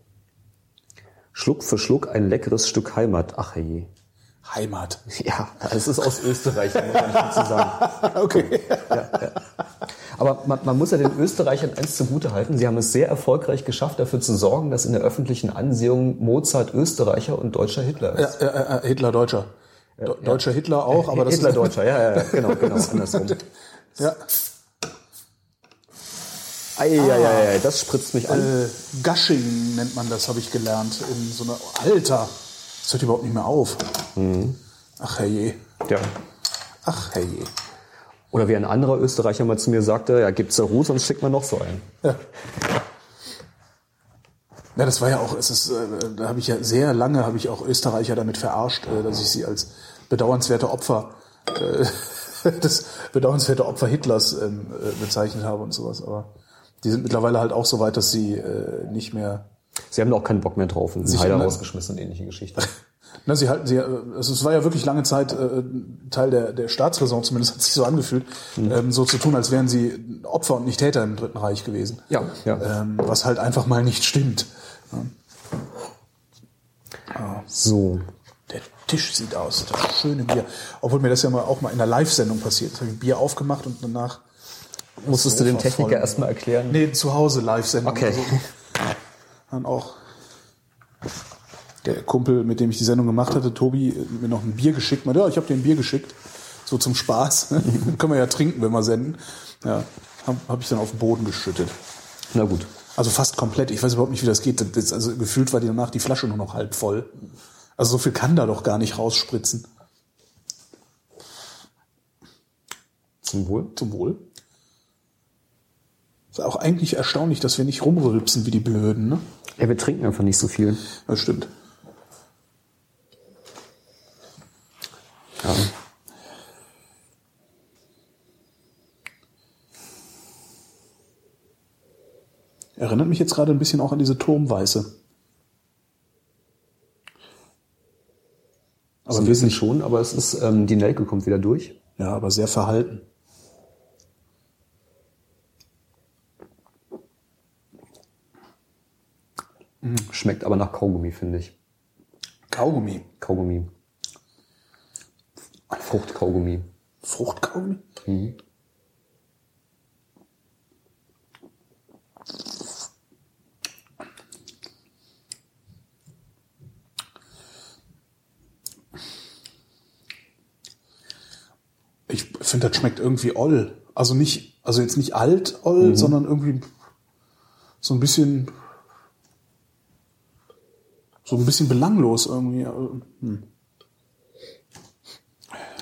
Schluck für Schluck ein leckeres Stück Heimat. Ach je. Heimat. Ja, es ist aus Österreich, muss man sagen. Okay. Aber man, man muss ja den Österreichern eins zugute halten. Sie haben es sehr erfolgreich geschafft, dafür zu sorgen, dass in der öffentlichen Ansehung Mozart Österreicher und deutscher Hitler Ja, ist. äh, äh, Hitler Deutscher. Do Deutscher Hitler auch, aber das Hitler ist, Deutscher, ja, ja, ja, genau, genau, andersrum. Ja, Eieiei, das spritzt mich an. äh, Gushing nennt man das, habe ich gelernt. In so einer Alter, das hört überhaupt nicht mehr auf. Ach herrje. Ja. Ach herrje. Oder wie ein anderer Österreicher mal zu mir sagte, ja, gibt's da Ruhe, sonst schickt man noch so einen. Ja. Ja, das war ja auch, es ist, äh, da habe ich ja sehr lange habe ich auch Österreicher damit verarscht, äh, dass ich sie als bedauernswerte Opfer äh, das bedauernswerte Opfer Hitlers ähm, äh, bezeichnet habe und sowas. Aber die sind mittlerweile halt auch so weit, dass sie äh, nicht mehr. Sie haben da auch keinen Bock mehr drauf und sind Heider rausgeschmissen und ähnliche Geschichten. Na, sie halten sie, äh, also es war ja wirklich lange Zeit äh, Teil der, der Staatsräson, zumindest hat sich so angefühlt, ähm, so zu tun, als wären sie Opfer und nicht Täter im Dritten Reich gewesen. Ja, ja. Ähm, was halt einfach mal nicht stimmt. So. Der Tisch sieht aus, das schöne Bier. Obwohl mir das ja mal auch mal in der Live-Sendung passiert. ist. habe ich Bier aufgemacht und danach Musstest du dem Techniker voll. erstmal erklären? Nee, zu Hause Live-Sendung. Okay. Also, dann auch der Kumpel, mit dem ich die Sendung gemacht hatte, Tobi, mir noch ein Bier geschickt. Meinte, ja, ich habe dir ein Bier geschickt. So zum Spaß. Können wir ja trinken, wenn wir senden. Ja, habe hab ich dann auf den Boden geschüttet. Na gut. Also fast komplett. Ich weiß überhaupt nicht, wie das geht. Das, also gefühlt war die danach die Flasche nur noch halb voll. Also so viel kann da doch gar nicht rausspritzen. Zum Wohl. Zum Wohl. Ist auch eigentlich erstaunlich, dass wir nicht rumrülpsen wie die Blöden, ne? Ja, wir trinken einfach nicht so viel. Das stimmt. Ja. Erinnert mich jetzt gerade ein bisschen auch an diese Turmweiße. Aber ein bisschen schon, aber es ist, ähm, die Nelke kommt wieder durch. Ja, aber sehr verhalten. Schmeckt aber nach Kaugummi, finde ich. Kaugummi. Kaugummi. Fruchtkaugummi. Fruchtkaugummi? Ich finde, das schmeckt irgendwie oll. Also nicht, also jetzt nicht alt oll, sondern irgendwie so ein bisschen, so ein bisschen belanglos irgendwie. Hm.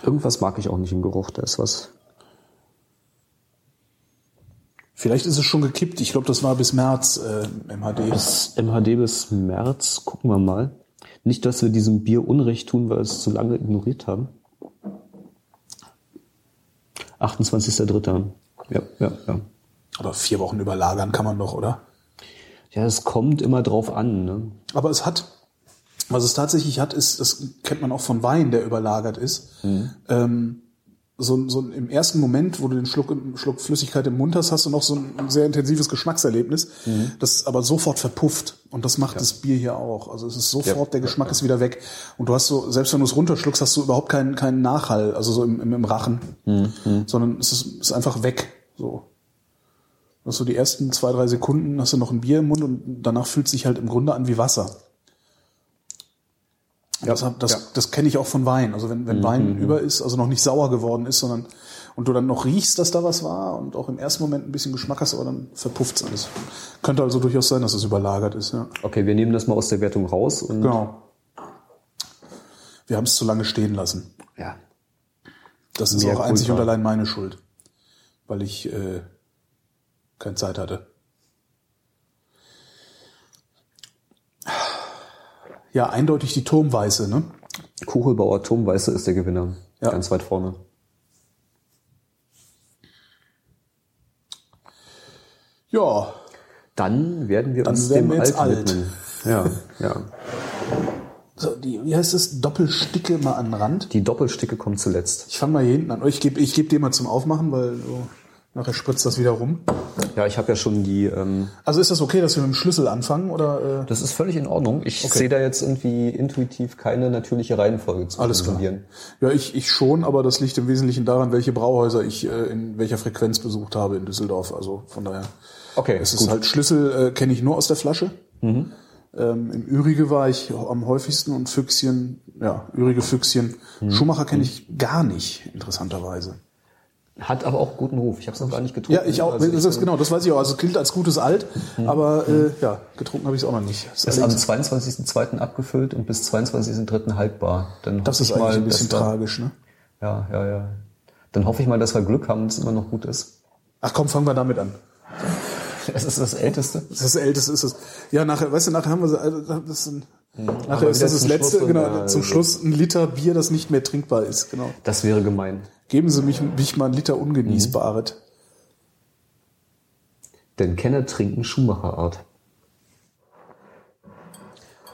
Irgendwas mag ich auch nicht im Geruch, da ist was. Vielleicht ist es schon gekippt. Ich glaube, das war bis März äh, im HD. Bis MHD bis März, gucken wir mal. Nicht, dass wir diesem Bier Unrecht tun, weil wir es zu lange ignoriert haben. 28.03. Ja, ja, ja. Aber vier Wochen überlagern kann man doch, oder? Ja, es kommt immer drauf an. Ne? Aber es hat, was es tatsächlich hat, ist, das kennt man auch von Wein, der überlagert ist. Ähm, so, so im ersten Moment, wo du den Schluck, Schluck Flüssigkeit im Mund hast, hast du noch so ein sehr intensives Geschmackserlebnis, das aber sofort verpufft. Und das macht das Bier hier auch. Also es ist sofort, Ja, der Geschmack ist wieder weg. Und du hast so, selbst wenn du es runterschluckst, hast du überhaupt keinen, keinen Nachhall, also so im, im, im Rachen. Sondern es ist, ist einfach weg. So. Du hast so die ersten zwei, drei Sekunden hast du noch ein Bier im Mund und danach fühlt es sich halt im Grunde an wie Wasser. Ja, das das, ja. Mhm, das kenne ich auch von Wein. Also wenn, wenn Wein über ist, also noch nicht sauer geworden ist, sondern und du dann noch riechst, dass da was war und auch im ersten Moment ein bisschen Geschmack hast, aber dann verpufft es alles. Könnte also durchaus sein, dass es überlagert ist. Ja. Okay, wir nehmen das mal aus der Wertung raus und Genau. Wir haben es zu lange stehen lassen. ja. Das ist Mehr auch einzig und allein meine Schuld, weil ich äh, keine Zeit hatte. Ja, eindeutig die Turmweiße, ne? Kuchelbauer Turmweiße ist der Gewinner. Ja. Ganz weit vorne. Ja, Dann werden wir Dann uns werden dem wir jetzt Alten alt. widmen. Ja, ja. so, die, wie heißt es? Doppelsticke mal an den Rand. Die Doppelsticke kommt zuletzt. Ich fange mal hier hinten an. Ich gebe ich geb dir mal zum Aufmachen, weil du Nachher spritzt das wieder rum. Ja, ich habe ja schon die. Ähm, Also ist das okay, dass wir mit dem Schlüssel anfangen oder äh, das ist völlig in Ordnung. Ich Okay. sehe da jetzt irgendwie intuitiv keine natürliche Reihenfolge zu alles klar? Ja, ich, ich schon, aber das liegt im Wesentlichen daran, welche Brauhäuser ich äh, in welcher Frequenz besucht habe in Düsseldorf. Also von daher. Okay, Es ist gut. halt Schlüssel äh, kenne ich nur aus der Flasche. Mhm. Ähm, Im Ürige war ich am häufigsten und Füchschen, ja, Ürige Füchschen. Mhm. Schumacher kenne ich gar nicht, interessanterweise. Hat aber auch guten Ruf. Ich habe es noch gar nicht getrunken. Ja, ich auch. Also das ist, genau, das weiß ich auch. Also gilt als gutes Alt, aber äh, ja, getrunken habe ich es auch noch nicht. Das Ist am allerdings- 22.02. abgefüllt und bis 22.03. haltbar. Dann das ist ich mal, ein bisschen dass tragisch, ne? Ja, ja, ja. Dann hoffe ich mal, dass wir Glück haben und es immer noch gut ist. Ach komm, fangen wir damit an. Es ist das Älteste. Das ist das Älteste ist es. Ja, nachher, weißt du, nachher haben wir so, also, das ist ein, nachher ist das das letzte, Schluss genau, zum also- Schluss ein Liter Bier, das nicht mehr trinkbar ist, genau. Das wäre gemein. Geben Sie mich, mich mal einen Liter ungenießbares. Denn Kenner trinken Schumacherart.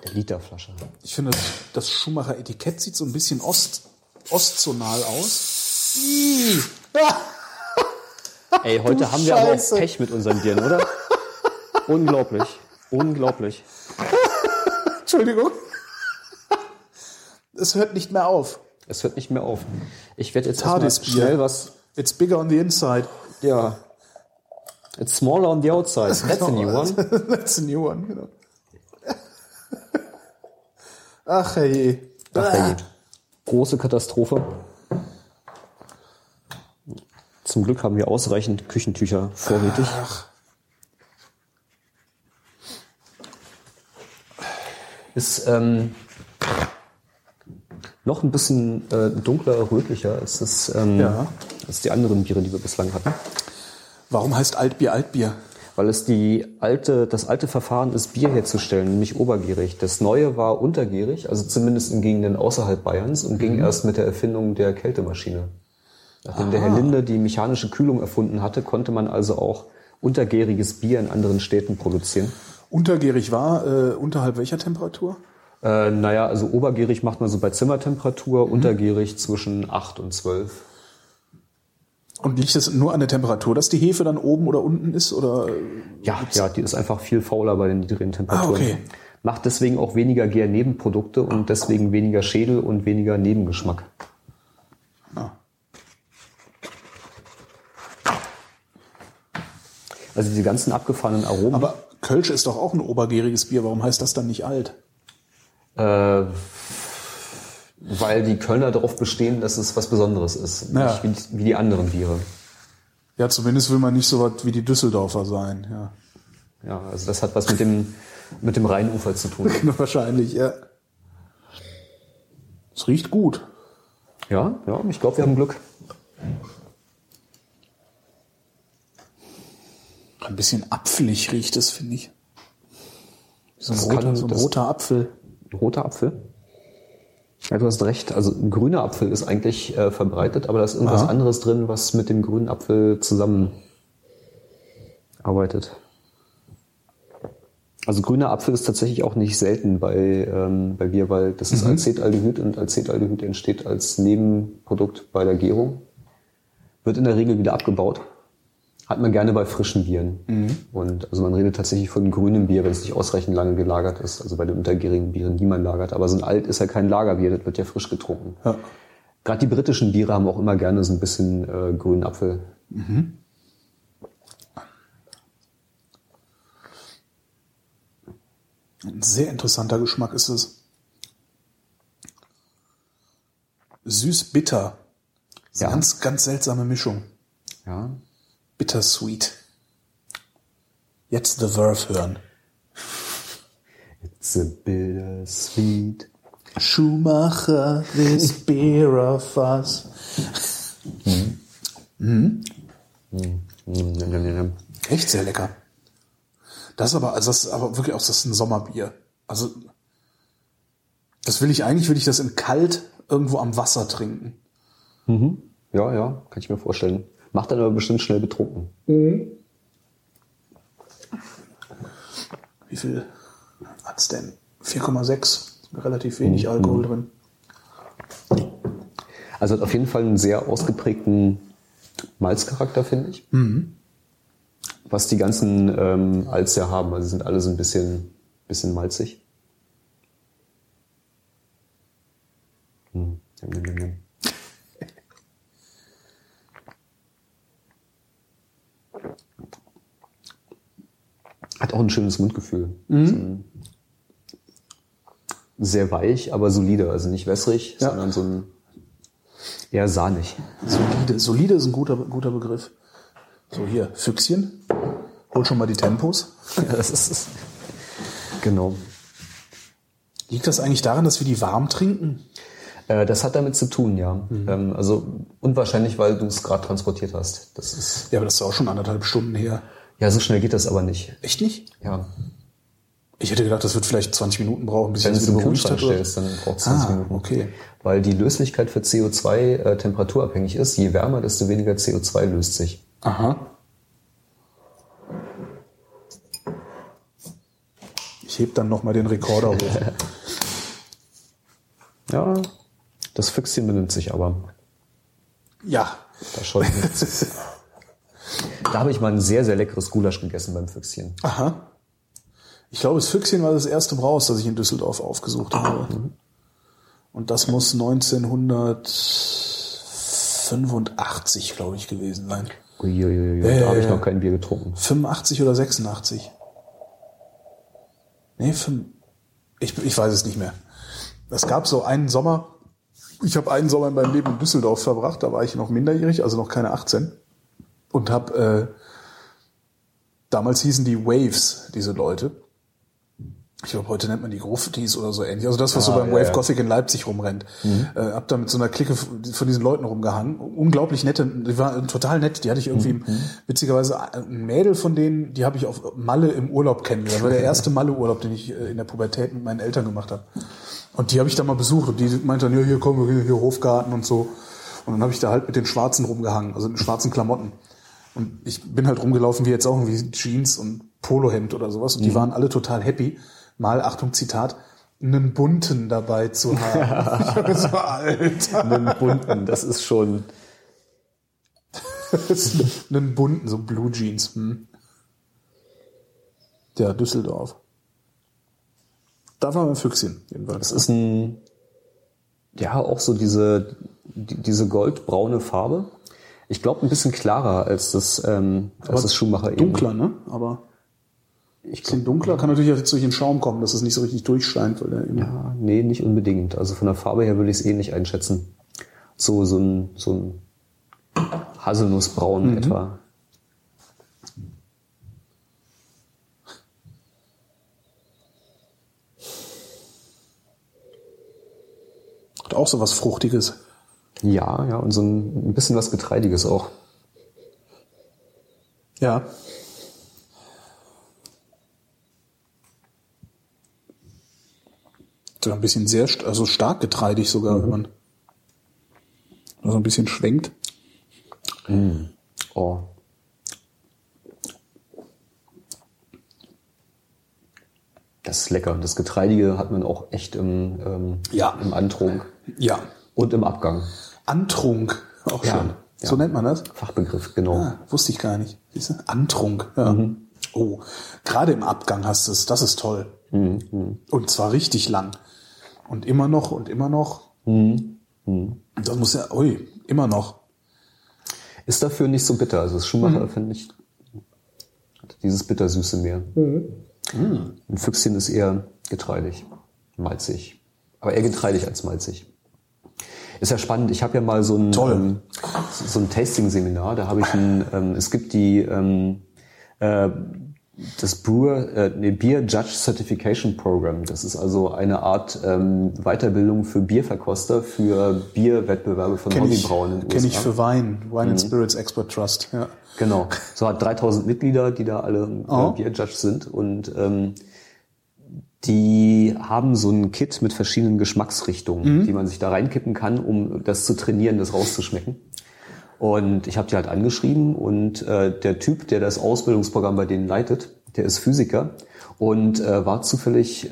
Der Literflasche. Ich finde, das, das Schumacher Etikett sieht so ein bisschen ost, ostzonal aus. Ih. Ey, heute haben wir aber auch. Pech mit unseren Bieren, oder? Unglaublich. Unglaublich. Entschuldigung. Es hört nicht mehr auf. Es hört nicht mehr auf. Ich werde jetzt erstmal schnell was. It's bigger on the inside. Ja. It's smaller on the outside. That's a new one. That's a new one, genau. Ach hey. Ach, herrje. Große Katastrophe. Zum Glück haben wir ausreichend Küchentücher vorrätig. Ist ähm, noch ein bisschen äh, dunkler, rötlicher als, das, ähm, Ja. als die anderen Biere, die wir bislang hatten. Warum heißt Altbier Altbier? Weil es die alte, das alte Verfahren ist, Bier herzustellen, nämlich obergierig. Das neue war untergierig, also zumindest in Gegenden außerhalb Bayerns und ging erst mit der Erfindung der Kältemaschine. Nachdem der Herr Linde die mechanische Kühlung erfunden hatte, konnte man also auch untergäriges Bier in anderen Städten produzieren. Untergärig war äh, unterhalb welcher Temperatur? Äh, naja, also obergierig macht man so bei Zimmertemperatur, untergierig zwischen 8 und 12. Und liegt es nur an der Temperatur, dass die Hefe dann oben oder unten ist? Oder äh, Ja, ja, die ist einfach viel fauler bei den niedrigen Temperaturen. Ah, okay. Macht deswegen auch weniger Gärnebenprodukte und deswegen weniger Schädel und weniger Nebengeschmack. Ah. Also diese ganzen abgefahrenen Aromen. aber Kölsch ist doch auch ein obergäriges Bier. Warum heißt das dann nicht alt? Äh, weil die Kölner darauf bestehen, dass es was Besonderes ist. Ja. Nicht wie, die- anderen Biere. Ja, zumindest will man nicht so was wie die Düsseldorfer sein. Ja, Ja, also das hat was mit dem, mit dem Rheinufer zu tun. wahrscheinlich. Ja. Es riecht gut. Ja, ja, ich glaube, wir haben Glück. Ein bisschen apfelig riecht es, finde ich. So ein, roter, kann- so ein roter Apfel. Roter Apfel? Ja, du hast recht. Also ein grüner Apfel ist eigentlich äh, verbreitet, aber da ist irgendwas Aha. anderes drin, was mit dem grünen Apfel zusammen arbeitet. Also grüner Apfel ist tatsächlich auch nicht selten bei, ähm, bei Bier, weil das ist Acetaldehyd und Acetaldehyd entsteht als Nebenprodukt bei der Gärung. Wird in der Regel wieder abgebaut. Hat man gerne bei frischen Bieren. Und also man redet tatsächlich von grünem Bier, wenn es nicht ausreichend lange gelagert ist. Also bei den untergärigen Bieren, die man lagert. Aber so ein alt ist ja kein Lagerbier, das wird ja frisch getrunken. Ja. Gerade die britischen Biere haben auch immer gerne so ein bisschen äh, grünen Apfel. Ein sehr interessanter Geschmack ist es. Süß-bitter. Ja. Ganz, ganz seltsame Mischung. Ja. Bittersweet. Jetzt The Verve hören. It's a bittersweet. Schumacher, this beer of us. Mm, mm, mm. Echt sehr lecker. Das ist aber, also das ist aber wirklich auch, das ist ein Sommerbier. Also, das will ich, eigentlich will ich das in kalt irgendwo am Wasser trinken. Ja, ja, kann ich mir vorstellen. Macht dann aber bestimmt schnell betrunken. Wie viel hat's denn? 4,6. Relativ wenig Alkohol drin. Also hat auf jeden Fall einen sehr ausgeprägten Malzcharakter, finde ich. Was die ganzen ähm, Alts ja haben. Also sie sind alle so ein bisschen, bisschen malzig. Hm. Hat auch ein schönes Mundgefühl. So ein- Sehr weich, aber solide. Also nicht wässrig, Ja. sondern so ein eher sahnig. Solide. Solide ist ein guter, guter Begriff. So, hier, Füchschen. Hol schon mal die Tempos. Ja, das ist. Genau. Liegt das eigentlich daran, dass wir die warm trinken? Äh, das hat damit zu tun, ja. Ähm, also unwahrscheinlich, weil du es gerade transportiert hast. Das ist Ja, aber das ist auch schon anderthalb Stunden her. Ja so schnell geht das aber nicht. Echt nicht? Ja. Ich hätte gedacht, das wird vielleicht 20 Minuten brauchen, bis Wenn es das wieder beruhigt oder- stellst, dann braucht es 20 Ah, Minuten. okay. Weil die Löslichkeit für CO2 äh, temperaturabhängig ist. Je wärmer, desto weniger CO2 löst sich. Aha. Ich heb dann noch mal den Rekorder hoch. Ja, das Füchschen benimmt sich aber. ja. Da scheut nichts. Da habe ich mal ein sehr, sehr leckeres Gulasch gegessen beim Füchschen. Aha. Ich glaube, das Füchschen war das erste Braus, das ich in Düsseldorf aufgesucht habe. Und das muss 1985, glaube ich, gewesen sein. Uiuiui, ja, da habe ich noch kein Bier getrunken. 85 oder 86? Nee, fünf, ich, ich weiß es nicht mehr. Es gab so einen Sommer, ich habe einen Sommer in meinem Leben in Düsseldorf verbracht, da war ich noch minderjährig, also noch keine 18. Und habe, äh, damals hießen die Waves, diese Leute. Ich glaube, heute nennt man die Gruftis oder so ähnlich. Also das, was so Ah, beim ja, Wave. Gothic in Leipzig rumrennt. Äh, hab da mit so einer Clique von diesen Leuten rumgehangen. Unglaublich nette, die waren total nett. Die hatte ich irgendwie, witzigerweise, ein Mädel von denen, die habe ich auf Malle im Urlaub kennengelernt. Das war der erste Malle-Urlaub, den ich äh, in der Pubertät mit meinen Eltern gemacht habe. Und die habe ich da mal besucht und die meinte dann, ja, hier kommen wir, hier, hier Hofgarten und so. Und dann habe ich da halt mit den Schwarzen rumgehangen, also mit schwarzen Klamotten. Und ich bin halt rumgelaufen wie jetzt auch irgendwie Jeans und Polohemd oder sowas. Und die waren alle total happy, mal, Achtung, Zitat, einen bunten dabei zu haben. ich war so, Alter. Einen bunten, das ist schon. einen bunten, so Blue Jeans. Hm. Ja, Düsseldorf. Da war ein Füchschen, jedenfalls. Das ist ein, ja, auch so diese, die, diese goldbraune Farbe. Ich glaube, ein bisschen klarer als das, ähm, als das Schumacher eben. Dunkler, ne? Aber Ich bisschen dunkler. Kann natürlich auch jetzt durch den Schaum kommen, dass es nicht so richtig durchscheint, weil immer Ja, nee, nicht unbedingt. Also von der Farbe her würde ich es eh nicht einschätzen. So, so ein, so ein Haselnussbraun etwa. hat auch so was Fruchtiges. Ja, ja, und so ein, bisschen was Getreidiges auch. Ja. So ein bisschen sehr, also stark getreidig sogar, wenn man also ein bisschen schwenkt. Oh. Das ist lecker. Das Getreidige hat man auch echt im, ähm, Ja. im Antrunk Ja. und im Abgang. Antrunk, auch Ja, schön. ja. So nennt man das? Fachbegriff, genau. Ah, wusste ich gar nicht. Siehst du? Antrunk. Ja. Oh, gerade im Abgang hast du es. Das ist toll. Und zwar richtig lang. Und immer noch und immer noch. Das muss ja, ui, immer noch. Ist dafür nicht so bitter. Also das Schumacher, finde ich, hat dieses Bittersüße mehr. Ein Füchschen ist eher getreidig, malzig. Aber eher getreidig als malzig. Ist ja spannend. Ich habe ja mal so ein, ähm, so ein Tasting-Seminar. Da habe ich ein, ähm, es gibt die, ähm, äh, das Brewer, äh, nee, Beer Judge Certification Program. Das ist also eine Art ähm, Weiterbildung für Bierverkoster für Bierwettbewerbe von Kenne ich, Hobbybrauen in den kenn ich für Wein. Wine and Spirits Expert Trust. Ja. Genau. So hat 3000 Mitglieder, die da alle Oh. äh, Beer Judge sind und ähm, die haben so ein Kit mit verschiedenen Geschmacksrichtungen, die man sich da reinkippen kann, um das zu trainieren, das rauszuschmecken. Und ich habe die halt angeschrieben und äh, der Typ, der das Ausbildungsprogramm bei denen leitet, der ist Physiker und äh, war zufällig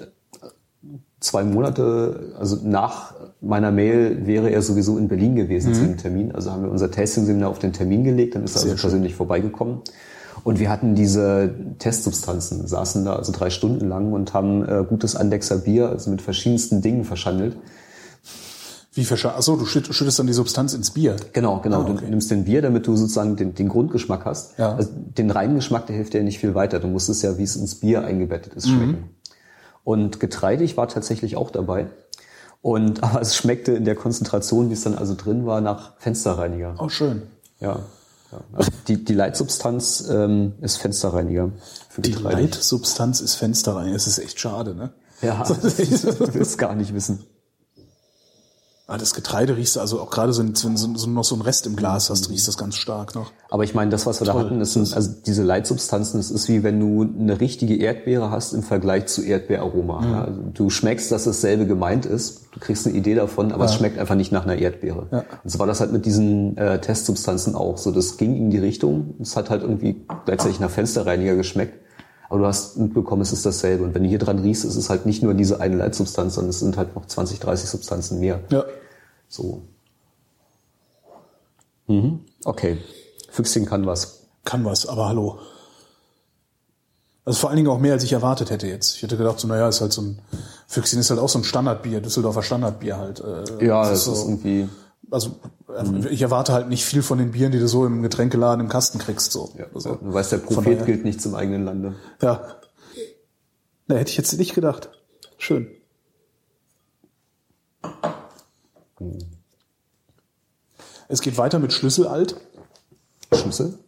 zwei Monate, also nach meiner Mail wäre er sowieso in Berlin gewesen zu dem Termin. Also haben wir unser Tasting-Seminar auf den Termin gelegt, dann ist er Sehr also schön. persönlich vorbeigekommen. Und wir hatten diese Testsubstanzen, saßen da also drei Stunden lang und haben äh, gutes Andexer Bier, also mit verschiedensten Dingen verschandelt. Wie verscha Achso, du schütt- schüttest dann die Substanz ins Bier. Genau, genau. Ah, okay. Du nimmst den Bier, damit du sozusagen den, den Grundgeschmack hast. Ja. Also den reinen Geschmack, der hilft dir nicht viel weiter. Du musst es ja, wie es ins Bier eingebettet ist, Mhm. schmecken. Und getreidig war tatsächlich auch dabei. Und aber es schmeckte in der Konzentration, wie es dann also drin war, nach Fensterreiniger. Oh, schön. Ja. Ja. Also die, die Leitsubstanz ähm, ist Fensterreiniger für Die. Leitsubstanz ist Fensterrein. Das ist echt schade, ne? Ja, du willst gar nicht wissen. Ah, das Getreide riechst du also auch gerade so, wenn du so, noch so einen Rest im Glas hast, riechst du das ganz stark noch. Aber ich meine, das, was wir da Toll. hatten, das sind also diese Leitsubstanzen, das ist wie wenn du eine richtige Erdbeere hast im Vergleich zu Erdbeeraroma. Ja, also du schmeckst, dass dasselbe gemeint ist, du kriegst eine Idee davon, aber es schmeckt einfach nicht nach einer Erdbeere. Ja. Und so war das halt mit diesen äh, Testsubstanzen auch. So, das ging in die Richtung. Es hat halt irgendwie gleichzeitig nach Fensterreiniger geschmeckt. Aber du hast mitbekommen, es ist dasselbe. Und wenn du hier dran riechst, ist es halt nicht nur diese eine Leitsubstanz, sondern es sind halt noch 20, 30 Substanzen mehr. Ja. So. Mhm. Okay. Füchschen kann was. Kann was, aber hallo. Also vor allen Dingen auch mehr, als ich erwartet hätte jetzt. Ich hätte gedacht, so, naja, ist halt so ein, Füchschen ist halt auch so ein Standardbier, Düsseldorfer Standardbier halt. Äh, Ja, das das ist so- ist irgendwie. Also äh, ich erwarte halt nicht viel von den Bieren, die du so im Getränkeladen im Kasten kriegst. So. Ja, also, du weißt, der Prophet gilt nicht zum eigenen Lande. Ja. Na, hätte ich jetzt nicht gedacht. Schön. Es geht weiter mit Schlüsselalt. Schlüssel?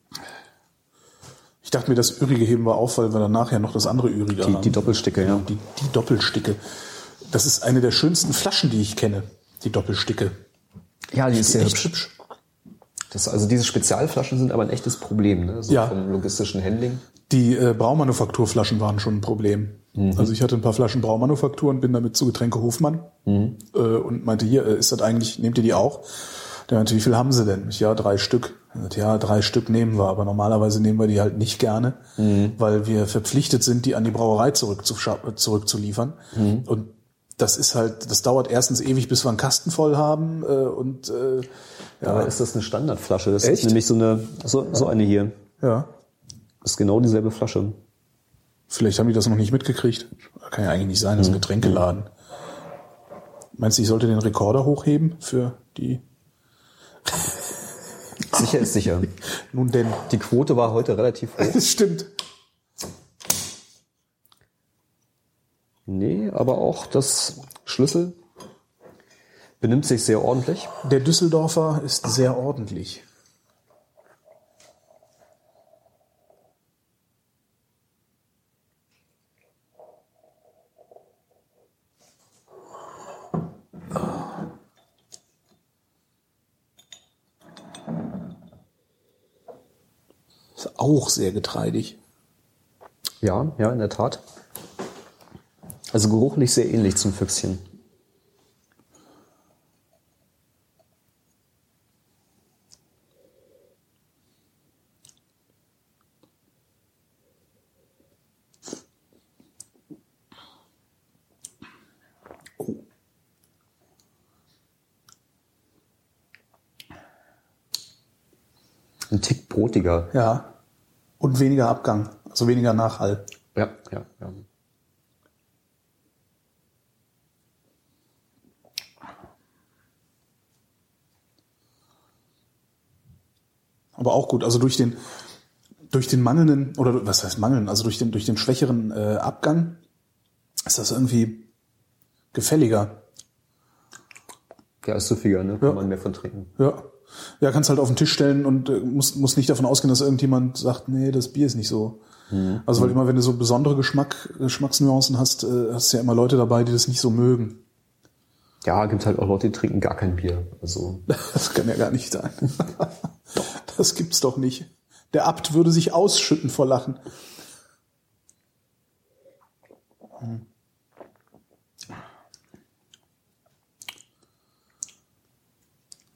Ich dachte mir, das Ürige heben wir auf, weil wir dann nachher noch das andere Ürige Die, haben. die Doppelsticke, ja. die, die Doppelsticke. Das ist eine der schönsten Flaschen, die ich kenne. Die Doppelsticke. Ja, die ist sehr hübsch. hübsch. Das, also diese Spezialflaschen sind aber ein echtes Problem, ne? So Ja. vom logistischen Handling. Die äh, Braumanufakturflaschen waren schon ein Problem. Mhm. Also ich hatte ein paar Flaschen Braumanufaktur und bin damit zu Getränke Hofmann Mhm. äh, und meinte, hier, äh, ist das eigentlich, nehmt ihr die auch? Der meinte, wie viel haben sie denn? Ich, ja, drei Stück. Er sagte, ja, drei Stück nehmen wir, aber normalerweise nehmen wir die halt nicht gerne, Mhm. weil wir verpflichtet sind, die an die Brauerei zurückzuliefern. Mhm. Und das ist halt, das dauert erstens ewig, bis wir einen Kasten voll haben äh, und äh, Aber ist das eine Standardflasche? Das Echt? ist nämlich so eine, so, so eine hier. ja, Das ist genau dieselbe Flasche. Vielleicht haben die das noch nicht mitgekriegt. Kann ja eigentlich nicht sein, das ist ein Getränkeladen. Meinst du, ich sollte den Rekorder hochheben für die? Sicher ist sicher. Nun denn. Die Quote war heute relativ hoch. Das stimmt. Nee, aber auch das Schlüssel benimmt sich sehr ordentlich. Der Düsseldorfer ist sehr ordentlich. Ist auch sehr getreidig. Ja, ja, in der Tat. Also geruchlich sehr ähnlich zum Füchschen. Ein Tick brotiger. Ja. Und weniger Abgang, also weniger Nachhall. Ja, ja, ja. Aber auch gut. Also durch den, durch den mangelnden, oder was heißt mangeln, also durch den, durch den schwächeren äh, Abgang ist das irgendwie gefälliger. Ja, ist süffiger, ne? Kann Ja. man mehr von trinken. Ja. Ja, kannst halt auf den Tisch stellen und äh, musst, musst nicht davon ausgehen, dass irgendjemand sagt, nee, das Bier ist nicht so. Also weil immer, wenn du so besondere Geschmack, Geschmacksnuancen hast, äh, hast du ja immer Leute dabei, die das nicht so mögen. Ja, gibt halt auch Leute, die trinken gar kein Bier. Also Das kann ja gar nicht sein. Das gibt's doch nicht. Der Abt würde sich ausschütten vor Lachen. Hm.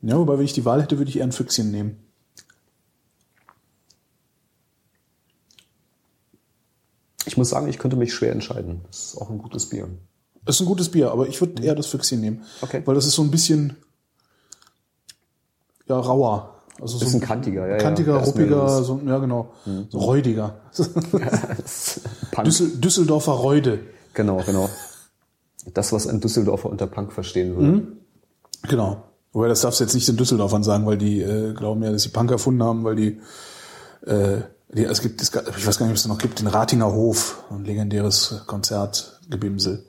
Ja, wobei, wenn ich die Wahl hätte, würde ich eher ein Füchschen nehmen. ich muss sagen, ich könnte mich schwer entscheiden. Das ist auch ein gutes Bier. Das ist ein gutes Bier, aber ich würde eher das Füchschen nehmen. Okay. Weil das ist so ein bisschen ja, rauer. Also Bisschen so kantiger, ja, ja. Kantiger, mehr ruppiger, so, ja genau. So räudiger. Düssel, Düsseldorfer Räude. Genau, genau. Das, was ein Düsseldorfer unter Punk verstehen würde. Genau. Wobei das darfst du jetzt nicht den Düsseldorfern sagen, weil die äh, glauben ja, dass sie Punk erfunden haben, weil die, äh, die es gibt, es, ich weiß gar nicht, ob es noch gibt, den Ratinger Hof, ein legendäres Konzertgebimsel.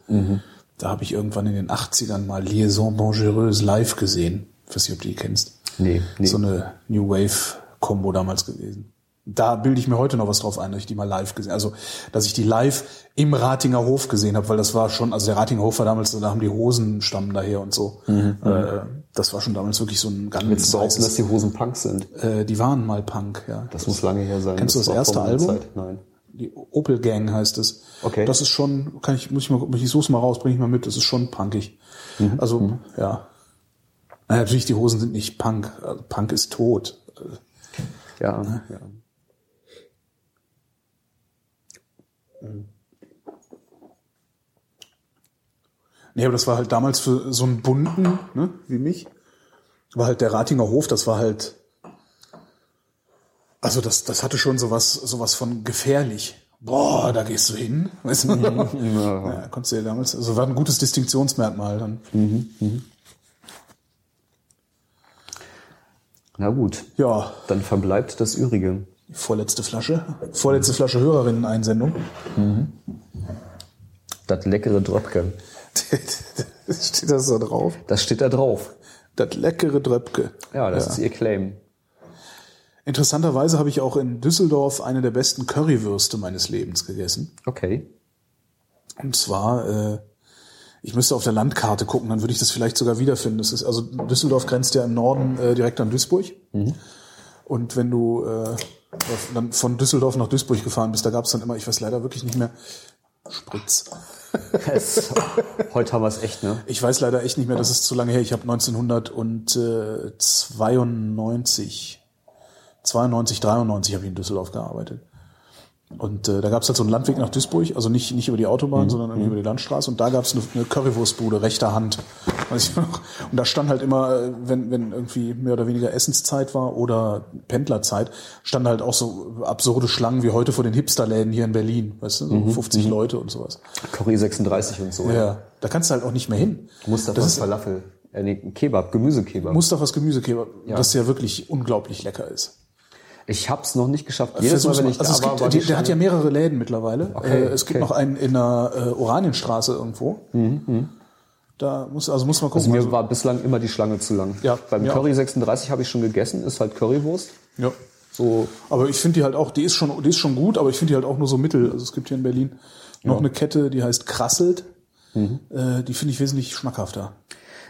Da habe ich irgendwann in den 80ern mal Liaison Dangereuse live gesehen. Ich weiß nicht, ob du die kennst. Nee, nee. So eine New Wave Combo damals gewesen. Da bilde ich mir heute noch was drauf ein, dass ich die mal live gesehen, also dass ich die live im Ratinger Hof gesehen habe, weil das war schon, also der Ratinger Hof war damals, da haben die Hosen stammen daher und so. Äh, das war schon damals wirklich so ein ganz Willst du behaupten, dass heißes- die Hosen Punk sind? äh, die waren mal Punk, ja. Das muss lange her sein. Kennst du das erste Album? Zeit. Nein. Die Opel Gang heißt es. Okay. Das ist schon, kann ich, muss ich mal, ich such's mal raus, bring ich mal mit, das ist schon punkig. Mhm. Also, ja. Na, natürlich, die Hosen sind nicht Punk. Also, Punk ist tot. Ja, ja. Nee, aber das war halt damals für so einen bunten, ne, wie mich, war halt der Ratinger Hof, das war halt, also das, das hatte schon sowas, sowas von gefährlich. Boah, da gehst du hin. Weißt du? ja, konntest du ja damals, also war ein gutes Distinktionsmerkmal dann. Na gut. Ja, Dann verbleibt das Übrige. die vorletzte Flasche. Vorletzte Flasche Hörerinnen-Einsendung. Das leckere Dröpke. Steht das so drauf? Das steht da drauf. Das leckere Dröpke. Ja, das ist ihr Claim. Interessanterweise habe ich auch in Düsseldorf eine der besten Currywürste meines Lebens gegessen. Okay. Und zwar, äh, ich müsste auf der Landkarte gucken, dann würde ich das vielleicht sogar wiederfinden. Das ist, also Düsseldorf grenzt ja im Norden äh, direkt an Duisburg. Und wenn du äh, dann von Düsseldorf nach Duisburg gefahren bist, da gab es dann immer, ich weiß leider wirklich nicht mehr, Spritz. Es, heute haben wir es echt, ne? Ich weiß leider echt nicht mehr, das ist zu lange her. Ich habe 1992, 92, 93 habe ich in Düsseldorf gearbeitet. Und äh, da gab es halt so einen Landweg nach Duisburg, also nicht, nicht über die Autobahn, sondern irgendwie über die Landstraße. Und da gab es eine, eine Currywurstbude rechter Hand. Weiß ich noch. Und da stand halt immer, äh, wenn, wenn irgendwie mehr oder weniger Essenszeit war oder Pendlerzeit, standen halt auch so absurde Schlangen wie heute vor den Hipsterläden hier in Berlin. Weißt du, so 50 Leute und sowas. Curry 36 und so. Ja, da kannst du halt auch nicht mehr hin. Mustafa Das ist Falafel. Äh, nee, Kebab, Gemüsekebab. Mustafas Gemüsekebab, Ja. das ja wirklich unglaublich lecker ist. Ich hab's noch nicht geschafft. Jedes Mal, Versuch's wenn mal. ich also da es war, gibt, war der, die der hat ja mehrere Läden mittlerweile. Okay, äh, es gibt okay. noch einen in der äh, Oranienstraße irgendwo. Da muss, also muss man Also gucken. mir war bislang immer die Schlange zu lang. Ja, Beim mir Curry 36 habe ich schon gegessen, ist halt Currywurst. ja. So, Aber ich finde die halt auch, die ist schon, die ist schon gut, aber ich finde die halt auch nur so mittel. Also es gibt hier in Berlin noch eine Kette, die heißt Krasselt. Mhm. Äh, die finde ich wesentlich schmackhafter.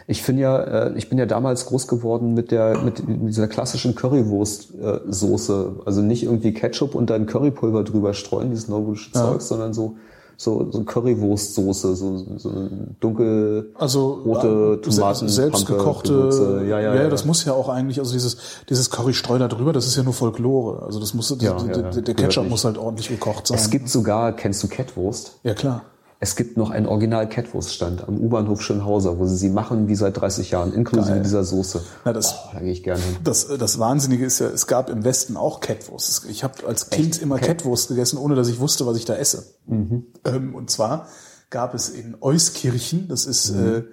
Ich finde ja, äh, ich bin ja damals groß geworden mit der mit dieser klassischen Currywurst-Soße. Also nicht irgendwie Ketchup und dann Currypulver drüber streuen, dieses norwegische Zeug, sondern so so, so Currywurstsoße, so, so eine dunkel Also rote äh, Tomaten, selbstgekochte, Gewürze. Ja, ja, ja, das ja. muss ja auch eigentlich, also dieses dieses Currystreu da drüber, das ist ja nur Folklore. Also das muss, Ja, der, ja, ja, der, der Ketchup muss halt ordentlich gekocht sein. Es gibt sogar, kennst du Catwurst? ja klar. Es gibt noch einen Original Catwurst-Stand am U-Bahnhof Schönhauser, wo sie sie machen wie seit 30 Jahren, inklusive Geil. dieser Soße. Na, das- oh, da gehe ich gerne hin. Das, das Wahnsinnige ist ja, es gab im Westen auch Catwurst. Ich habe als Kind immer Catwurst gegessen, ohne dass ich wusste, was ich da esse. Ähm, und zwar gab es in Euskirchen, das ist, äh,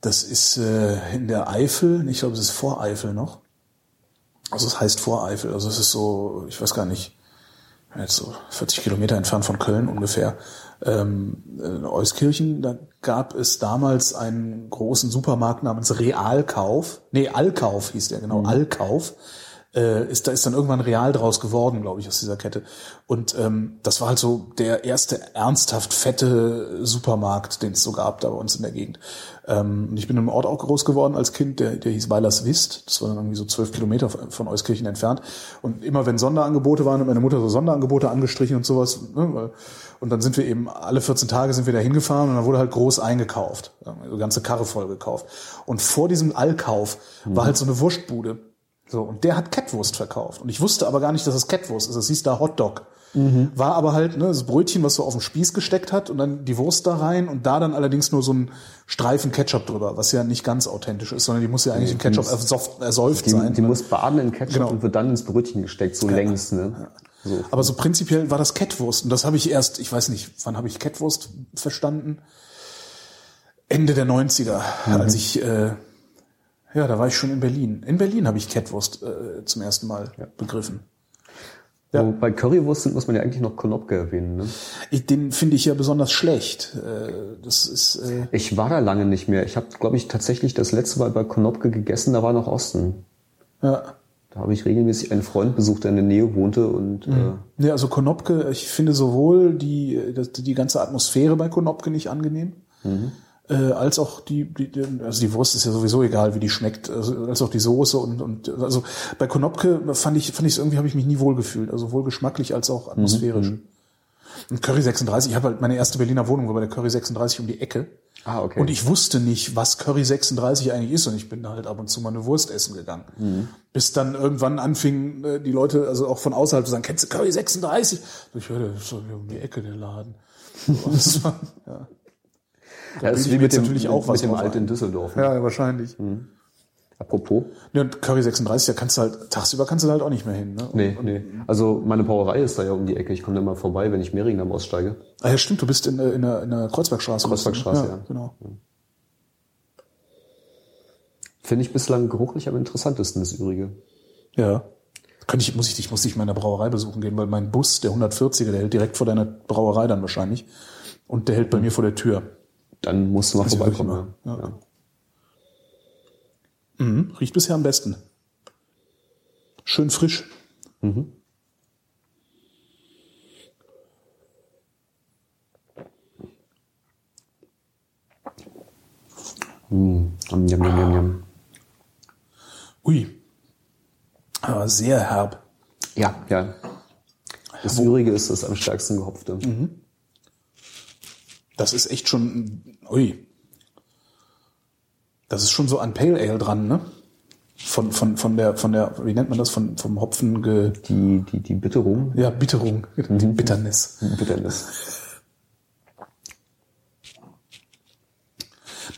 das ist äh, in der Eifel, ich glaube, es ist vor Eifel noch. Also es heißt vor Eifel, also es ist so, ich weiß gar nicht, jetzt so 40 Kilometer entfernt von Köln ungefähr. Ähm, in Euskirchen, da gab es damals einen großen Supermarkt namens Realkauf. Nee, Allkauf hieß der, genau, Allkauf. Äh, ist, da ist dann irgendwann real draus geworden, glaube ich, aus dieser Kette. Und ähm, das war halt so der erste ernsthaft fette Supermarkt, den es so gab da bei uns in der Gegend. Ähm, und ich bin im Ort auch groß geworden als Kind, der, der hieß Weilerswist. Das war dann irgendwie so zwölf Kilometer von Euskirchen entfernt. Und immer wenn Sonderangebote waren, hat meine Mutter so Sonderangebote angestrichen und sowas. Ne? Und dann sind wir eben alle 14 Tage sind wir da hingefahren und dann wurde halt groß eingekauft. Also ganze Karre voll gekauft. Und vor diesem Allkauf war halt so eine Wurstbude. So, und der hat Catwurst verkauft. Und ich wusste aber gar nicht, dass es Catwurst ist. Es hieß da Hotdog. War aber halt ne, das Brötchen, was so auf den Spieß gesteckt hat und dann die Wurst da rein und da dann allerdings nur so ein Streifen Ketchup drüber, was ja nicht ganz authentisch ist, sondern die muss ja eigentlich in Ketchup ersoft, ersäuft Die, sein. die muss baden in Ketchup Genau. und wird dann ins Brötchen gesteckt, so längs. Ne? So. Aber so prinzipiell war das Kettwurst. Und das habe ich erst, ich weiß nicht, wann habe ich Kettwurst verstanden? Ende der 90er, als ich, äh, ja, da war ich schon in Berlin. In Berlin habe ich Kettwurst äh, zum ersten Mal begriffen. Ja. Wo bei Currywurst sind, muss man ja eigentlich noch Konopke erwähnen. Ne? Ich, den finde ich ja besonders schlecht. Äh, das ist, äh, Ich war da lange nicht mehr. Ich habe, glaube ich, tatsächlich das letzte Mal bei Konopke gegessen, da war noch Osten. ja. Da habe ich regelmäßig einen Freund besucht, der in der Nähe wohnte und äh, Ja, also Konopke, ich finde sowohl die, die ganze Atmosphäre bei Konopke nicht angenehm, äh, als auch die, die, also die Wurst ist ja sowieso egal, wie die schmeckt, also, als auch die Soße und, und also bei Konopke fand ich, fand ich irgendwie, habe ich mich nie wohl gefühlt, also sowohl geschmacklich als auch atmosphärisch. Und Curry 36, ich habe halt meine erste Berliner Wohnung war bei der Curry 36 um die Ecke. Ah, okay. Und ich wusste nicht, was Curry 36 eigentlich ist und ich bin da halt ab und zu mal eine Wurst essen gegangen. Mhm. Bis dann irgendwann anfingen äh, die Leute, also auch von außerhalb zu sagen, kennst du Curry 36? Und ich hörte, das ist um die Ecke der Laden. Und das war, ja. Ja, das ist wie mit jetzt dem, natürlich auch was mit dem Alt in Düsseldorf. ne? ja, wahrscheinlich. Apropos, Ja, und Curry 36, da kannst du halt, tagsüber kannst du da halt auch nicht mehr hin. Ne? nee, nee. Also meine Brauerei ist da ja um die Ecke. Ich komme da mal vorbei, wenn ich Mehringdamm aussteige. Ah ja, stimmt, du bist in, äh, in, der, in der Kreuzbergstraße. Kreuzbergstraße, ja. Genau. Finde ich bislang geruchlich am interessantesten, das Übrige. Ja. Könnte ich, muss ich dich, muss ich meiner Brauerei besuchen gehen, weil mein Bus, der 140er, der hält direkt vor deiner Brauerei dann wahrscheinlich. Und der hält bei mir vor der Tür. Dann musst du mal ich vorbeikommen. mal, Ja. ja. Mhm. Riecht bisher am besten. Schön frisch. Mm, Yum, yum, yum, yum. Ui. Aber sehr herb. Ja, ja. Das Übrige ist das am stärksten gehopfte. Das ist echt schon, ui. Das ist schon so an Pale Ale dran, ne? Von, von, von der, von der, wie nennt man das, von, vom Hopfen ge, Die, die, die Bitterung, ja, Bitterung, die Bitternis. Bitternis.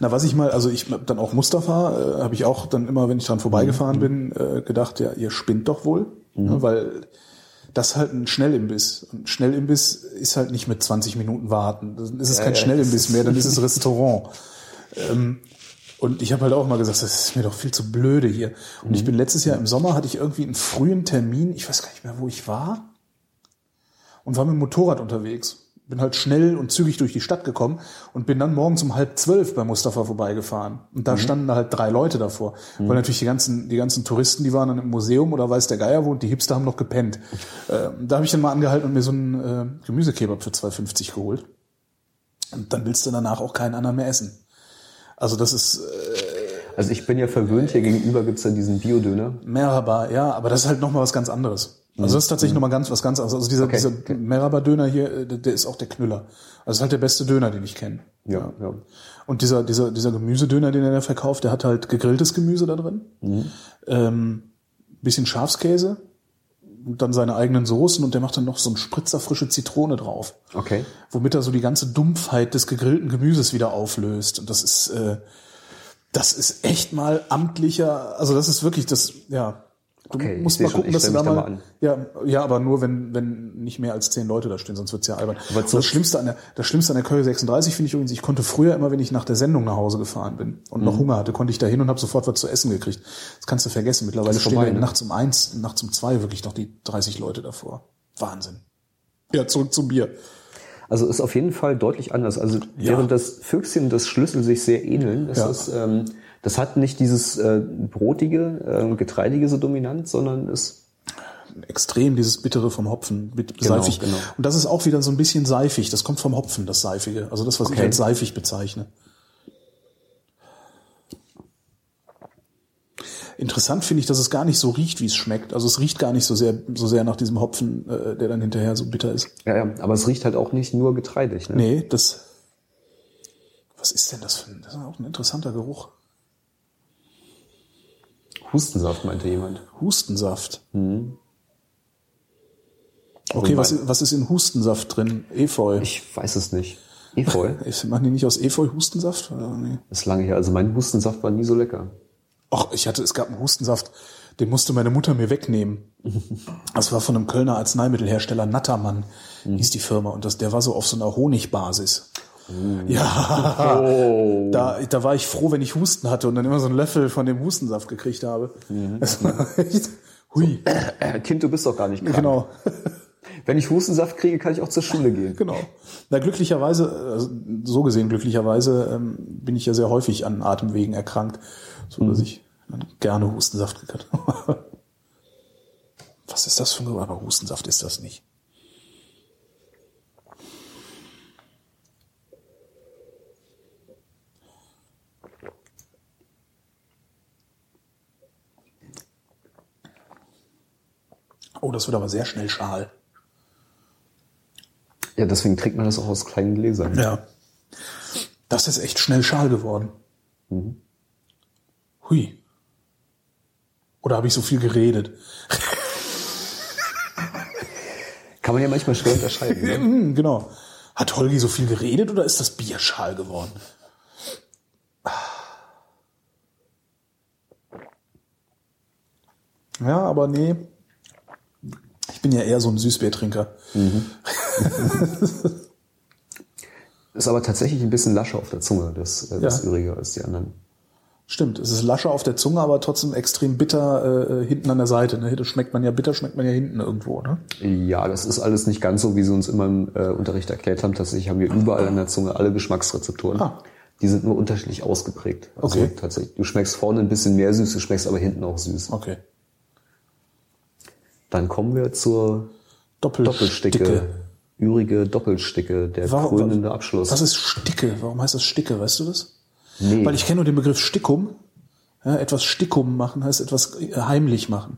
Na, was ich mal, also ich hab dann auch Mustafa, äh, habe ich auch dann immer, wenn ich dran vorbeigefahren bin, äh, gedacht, ja, ihr spinnt doch wohl, ne, weil das ist halt ein Schnellimbiss. Und ein Schnellimbiss ist halt nicht mit 20 Minuten warten. Dann ist es Ja, kein ja, Schnellimbiss mehr, dann ist es Restaurant. ähm, und ich habe halt auch mal gesagt, das ist mir doch viel zu blöde hier. Und ich bin letztes Jahr im Sommer, hatte ich irgendwie einen frühen Termin, ich weiß gar nicht mehr, wo ich war, und war mit dem Motorrad unterwegs. Bin halt schnell und zügig durch die Stadt gekommen und bin dann morgens um halb zwölf bei Mustafa vorbeigefahren. Und da standen da halt drei Leute davor. Weil natürlich die ganzen, die ganzen Touristen, die waren dann im Museum oder weiß der Geier wo und die Hipster haben noch gepennt. Ähm, da habe ich dann mal angehalten und mir so einen äh, Gemüsekebab für 2,50 geholt. Und dann willst du danach auch keinen anderen mehr essen. Also das ist äh, Also ich bin ja verwöhnt, hier gegenüber gibt's ja diesen Biodöner. Merhaba, ja, aber das ist halt nochmal was ganz anderes. Also das ist tatsächlich nochmal ganz was ganz anderes. Also dieser, Okay, dieser okay. Merhaba-Döner hier, äh, der, ist auch der Knüller. Also das ist halt der beste Döner, den ich kenne. Ja, ja. Und dieser, dieser, dieser Gemüsedöner, den er da verkauft, der hat halt gegrilltes Gemüse da drin. Ähm, bisschen Schafskäse und dann seine eigenen Soßen und der macht dann noch so einen Spritzer frische Zitrone drauf. Okay. Womit er so die ganze Dumpfheit des gegrillten Gemüses wieder auflöst. Und das ist, äh, das ist echt mal amtlicher, also das ist wirklich das, ja. Du Okay, musst mal gucken, dass du da mal, mal ja, ja, aber nur wenn, wenn nicht mehr als zehn Leute da stehen, sonst wird's ja albern. Aber das Schlimmste an der, das Schlimmste an der Curry 36 finde ich übrigens, ich konnte früher immer, wenn ich nach der Sendung nach Hause gefahren bin und Mhm. noch Hunger hatte, konnte ich da hin und habe sofort was zu essen gekriegt. Das kannst du vergessen. Mittlerweile stehen vorbei, ne? nachts um eins, nachts um zwei wirklich noch die 30 Leute davor. Wahnsinn. Ja, zurück zum Bier. Also ist auf jeden Fall deutlich anders. Also Ja. während das Füchschen und das Schlüssel sich sehr ähneln, das Ja. ist, ähm, das hat nicht dieses äh, brotige, äh, getreidige so dominant, sondern ist extrem dieses Bittere vom Hopfen, Genau, seifig. genau. Und das ist auch wieder so ein bisschen seifig. Das kommt vom Hopfen, das Seifige. Also das, was ich Okay. als seifig bezeichne. Interessant finde ich, dass es gar nicht so riecht, wie es schmeckt. Also es riecht gar nicht so sehr, so sehr nach diesem Hopfen, äh, der dann hinterher so bitter ist. ja, ja, aber es riecht halt auch nicht nur getreidig. Ne? Nee, das. Was ist denn das für ein, das ist auch ein interessanter Geruch. Hustensaft meinte jemand. Hustensaft. Okay, was, mein- ist- was ist in Hustensaft drin? Efeu. Ich weiß es nicht. Efeu? Machen die nicht aus Efeu Hustensaft? Oder nee? Das ist lange her. Also mein Hustensaft war nie so lecker. Ach, ich hatte, es gab einen Hustensaft, den musste meine Mutter mir wegnehmen. Das war von einem Kölner Arzneimittelhersteller Nattermann, hieß die Firma. Und das, der war so auf so einer Honigbasis. Ja, da, da war ich froh, wenn ich Husten hatte und dann immer so einen Löffel von dem Hustensaft gekriegt habe. Das war echt, hui, Äh, kind, du bist doch gar nicht krank. genau. Wenn ich Hustensaft kriege, kann ich auch zur Schule gehen. Genau. Na, glücklicherweise, also, so gesehen glücklicherweise, ähm, bin ich ja sehr häufig an Atemwegen erkrankt, so dass ich dann gerne Hustensaft gekriegt habe. Was ist das für ein Geruch? Aber Hustensaft ist das nicht. Oh, das wird aber sehr schnell schal. Ja, deswegen trinkt man das auch aus kleinen Gläsern. Ja. Das ist echt schnell schal geworden. Hui. Oder habe ich so viel geredet? Kann man ja manchmal schwer unterscheiden. Ne? Hm, genau. Hat Holgi so viel geredet oder ist das Bier schal geworden? Ja, aber nee. Ich bin ja eher so ein Süßbiertrinker. Ist aber tatsächlich ein bisschen lascher auf der Zunge, das, äh, das Ja. Ürige als die anderen. Stimmt, es ist lascher auf der Zunge, aber trotzdem extrem bitter äh, hinten an der Seite. Ne? Das schmeckt man ja bitter, schmeckt man ja hinten irgendwo. Ne? Ja, das ist alles nicht ganz so, wie sie uns immer im äh, Unterricht erklärt haben. Tatsächlich haben wir überall an der Zunge alle Geschmacksrezeptoren. Ah. Die sind nur unterschiedlich ausgeprägt. Also Okay. tatsächlich. Du schmeckst vorne ein bisschen mehr süß, du schmeckst aber hinten auch süß. Okay. Dann kommen wir zur Doppelsticke. Doppelsticke. Ürige Doppelsticke, der Warum- krönende Abschluss. Was ist Sticke? Warum heißt das Sticke? Weißt du das? nee, Weil ich kenne nur den Begriff Stickum. Ja, etwas Stickum machen heißt etwas äh, heimlich machen.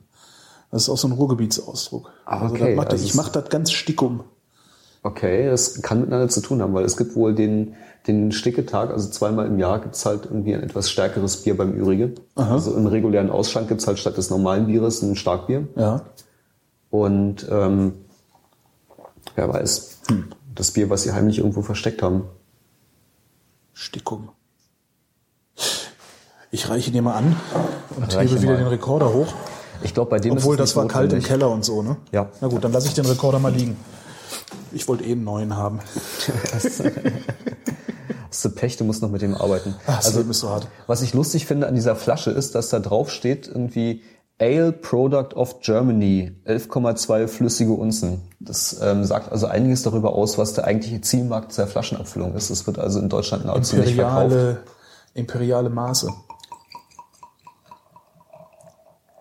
Das ist auch so ein Ruhrgebietsausdruck. Ah, Also okay, das macht, also ich es- mache das ganz Stickum. Okay, das kann miteinander zu tun haben, weil es gibt wohl den, den Sticketag, also zweimal im Jahr gibt's halt irgendwie ein etwas stärkeres Bier beim Ürige. Also im regulären Ausschank gibt's halt statt des normalen Bieres ein Starkbier. Ja. Und ähm, wer weiß, das Bier, was sie heimlich irgendwo versteckt haben. Stickum. Ich reiche dir mal an und hebe wieder mal. den Rekorder hoch. Ich glaube, bei dem Obwohl, ist es das war kalt im. Keller und so, ne? Ja. Na gut, dann lasse ich den Rekorder mal liegen. Ich wollte eh einen neuen haben. Hast du Pech, du musst noch mit dem arbeiten. Ach, das Leben ist so hart. Was ich lustig finde an dieser Flasche ist, dass da drauf steht irgendwie Ale Product of Germany, 11,2 flüssige Unzen. Das ähm, sagt also einiges darüber aus, was der eigentliche Zielmarkt dieser Flaschenabfüllung ist. Es wird also in Deutschland nahezu nicht verkauft. Imperiale, imperiale Maße.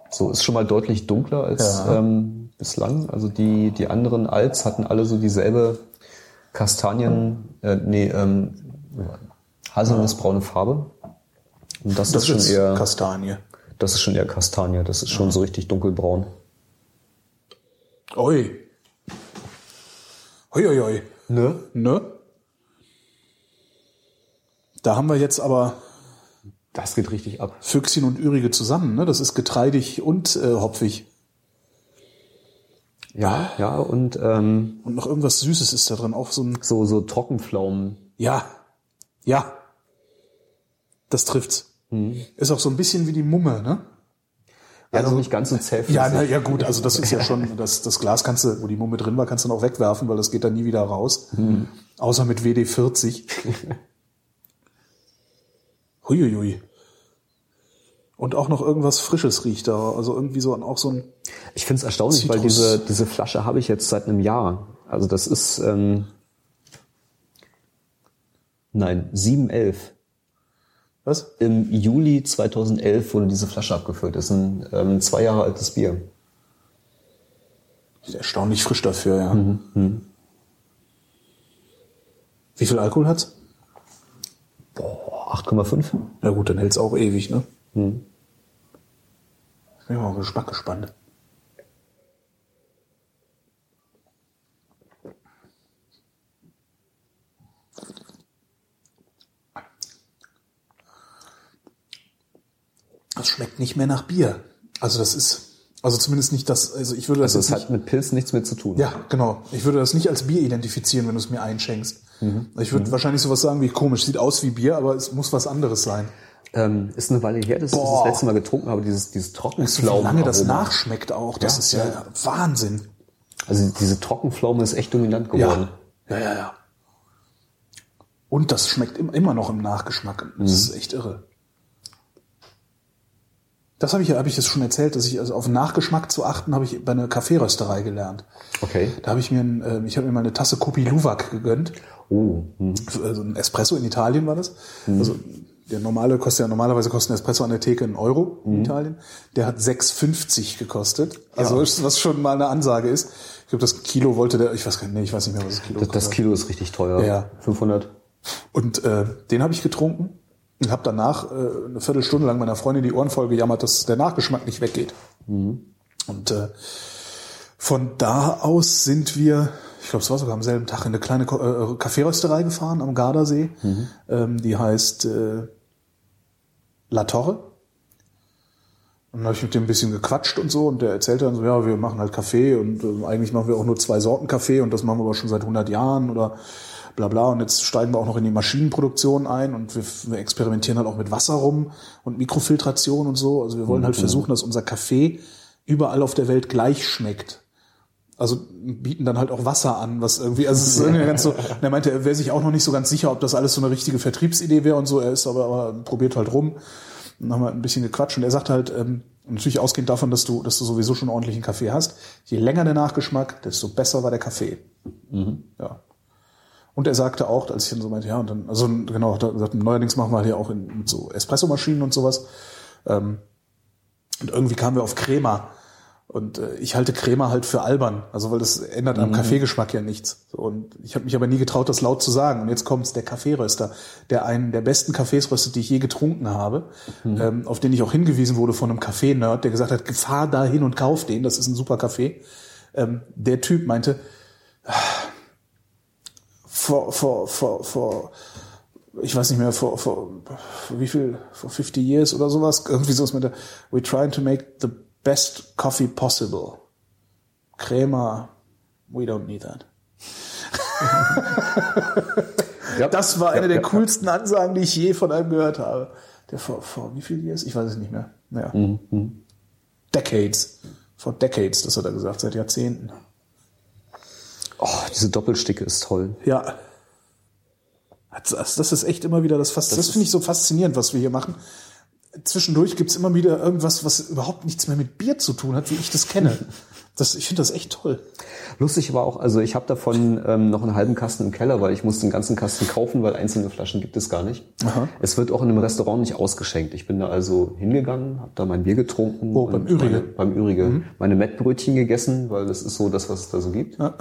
So ist schon mal deutlich dunkler als Ja. ähm, bislang. Also die, die anderen Alts hatten alle so dieselbe Kastanien, äh, nee, ähm, haselnussbraune Farbe. Und das, ist schon ist eher, Kastanie. Das ist schon eher Kastanie. Das ist schon so richtig dunkelbraun. Oi. Oi, oi, oi. Ne? Ne? Da haben wir jetzt aber Das geht richtig ab. Füchschen und Ürige zusammen. Ne? Das ist getreidig und äh, hopfig. Ja, ja, und ähm, Und noch irgendwas Süßes ist da drin. Auch so ein, so, so Trockenpflaumen. ja, ja. Das trifft's. Ist auch so ein bisschen wie die Mumme, ne? Also nicht ganz so zäh. Ja, na, ja gut, also das ist ja schon, das, das Glas kannst du, wo die Mumme drin war, kannst du noch wegwerfen, weil das geht dann nie wieder raus. Außer mit WD 40. Huiuiui. Und auch noch irgendwas Frisches riecht da. Also irgendwie so, auch so ein, Ich finde es erstaunlich, weil Zitrus. diese, diese Flasche habe ich jetzt seit einem Jahr. Also das ist, ähm, nein, 711. was? Im Juli 2011 wurde diese Flasche abgefüllt. Das ist ein ähm, zwei Jahre altes Bier. Ist erstaunlich frisch dafür, ja. Wie viel Alkohol hat's? Boah, 8,5? Na gut, dann hält's auch ewig, ne? Bin ich mal auf Geschmack gespannt. Das schmeckt nicht mehr nach Bier. Also das ist Also zumindest nicht das, also ich würde das Also es hat mit Pilz nichts mit zu tun. Ja, genau. Ich würde das nicht als Bier identifizieren, wenn du es mir einschenkst. Mhm. Ich würde wahrscheinlich sowas sagen wie komisch, sieht aus wie Bier, aber es muss was anderes sein. Ähm, ist eine Weile her, dass ich das letzte Mal getrunken habe, dieses, dieses So wie Trockenpflaumen. lange das nachschmeckt auch, das Ja, ist ja, ja. Wahnsinn. Also diese Trockenpflaume ist echt dominant geworden. Ja, ja, ja. Und das schmeckt im- immer noch im Nachgeschmack. Das Mhm. ist echt irre. Das habe ich ja, habe ich das schon erzählt, dass ich also auf den Nachgeschmack zu achten, habe ich bei einer Kaffeerösterei gelernt. Okay. Da habe ich mir, ein, äh, ich habe mir mal eine Tasse Kopi Luwak gegönnt. Oh. Hm. also ein Espresso in Italien war das. Also der normale kostet ja normalerweise kostet ein Espresso an der Theke einen Euro in Italien. Der hat 6,50 gekostet. Also was schon mal eine Ansage ist. Ich glaube, das Kilo wollte der, ich weiß gar nicht, nee, ich weiß nicht mehr, was das Kilo Das, das kostet. Kilo ist richtig teuer. Ja. 500. Und äh, den habe ich getrunken und habe danach äh, eine Viertelstunde lang meiner Freundin die Ohren voll gejammert, dass der Nachgeschmack nicht weggeht. Und äh, von da aus sind wir, ich glaube, es war sogar am selben Tag, in eine kleine äh, Kaffeerösterei gefahren am Gardasee. Ähm, die heißt äh, La Torre. Und dann habe ich mit dem ein bisschen gequatscht und so und der erzählte dann so, ja, wir machen halt Kaffee und äh, eigentlich machen wir auch nur zwei Sorten Kaffee und das machen wir aber schon seit 100 Jahren oder bla bla und jetzt steigen wir auch noch in die Maschinenproduktion ein und wir, wir experimentieren halt auch mit Wasser rum und Mikrofiltration und so. Also wir wollen halt versuchen, dass unser Kaffee überall auf der Welt gleich schmeckt. Also bieten dann halt auch Wasser an, was irgendwie, also es ist irgendwie ganz so, und er meinte, er wäre sich auch noch nicht so ganz sicher, ob das alles so eine richtige Vertriebsidee wäre und so, er ist aber, aber probiert halt rum. Dann haben wir ein bisschen gequatscht und er sagt halt, ähm, natürlich ausgehend davon, dass du, dass du sowieso schon ordentlichen Kaffee hast, je länger der Nachgeschmack, desto besser war der Kaffee. Ja. Und er sagte auch, als ich dann so meinte, ja, und dann, also genau, er gesagt, neuerdings machen wir halt ja auch in, mit so Espressomaschinen und sowas. Ähm, und irgendwie kamen wir auf Crema. Und äh, ich halte Crema halt für albern, also weil das ändert am Kaffeegeschmack ja nichts. Und ich habe mich aber nie getraut, das laut zu sagen. Und jetzt kommt's, der Kaffeeröster, der einen der besten Kaffees röstet, die ich je getrunken habe, ähm, auf den ich auch hingewiesen wurde von einem Kaffee-Nerd, der gesagt hat, fahr da hin und kauf den, das ist ein super Kaffee. Ähm, der Typ meinte, vor, vor, vor, vor, ich weiß nicht mehr, vor, vor, wie viel, vor 50 years oder sowas, irgendwie sowas mit der, we're trying to make the best coffee possible. Crema, we don't need that. Ja. Das war eine Ja, der ja, coolsten Ansagen, die ich je von einem gehört habe. Der vor, vor wie viel years? Ich weiß es nicht mehr. Ja. Mhm, Decades. Vor Decades, das hat er gesagt, seit Jahrzehnten. Oh, diese Doppelsticke ist toll. Ja. Das, das ist echt immer wieder das Fast. Das, finde ich so faszinierend, was wir hier machen. Zwischendurch gibt's immer wieder irgendwas, was überhaupt nichts mehr mit Bier zu tun hat, wie ich das kenne. Das, ich finde das echt toll. Lustig war auch, also ich habe davon ähm, noch einen halben Kasten im Keller, weil ich musste einen ganzen Kasten kaufen, weil einzelne Flaschen gibt es gar nicht. Aha. Es wird auch in einem Restaurant nicht ausgeschenkt. Ich bin da also hingegangen, habe da mein Bier getrunken. Wo, beim Ürige? Meine, beim Ürige. Meine Mettbrötchen gegessen, weil das ist so das, was es da so gibt. Ja.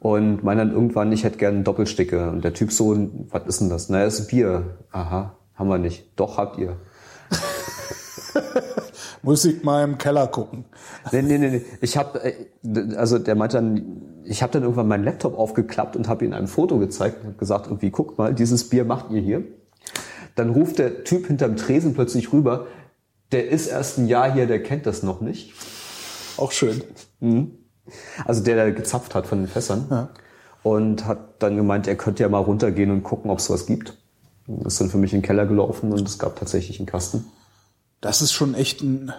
Und meine dann irgendwann, ich hätte gerne Doppelsticke. Und der Typ so, was ist denn das? Na, das ist Bier. Aha, haben wir nicht. Doch, habt ihr. Muss ich mal im Keller gucken. Nee, nee, nee, nee. Ich habe, also der meinte dann, ich habe dann irgendwann meinen Laptop aufgeklappt und habe ihm ein Foto gezeigt und habe gesagt, irgendwie, guck mal, dieses Bier macht ihr hier. Dann ruft der Typ hinterm Tresen plötzlich rüber, der ist erst ein Jahr hier, der kennt das noch nicht. Auch schön. Also der, der gezapft hat von den Fässern. Ja. Und hat dann gemeint, er könnte ja mal runtergehen und gucken, ob es was gibt. Und ist dann für mich in den Keller gelaufen und es gab tatsächlich einen Kasten. Das ist schon echt ein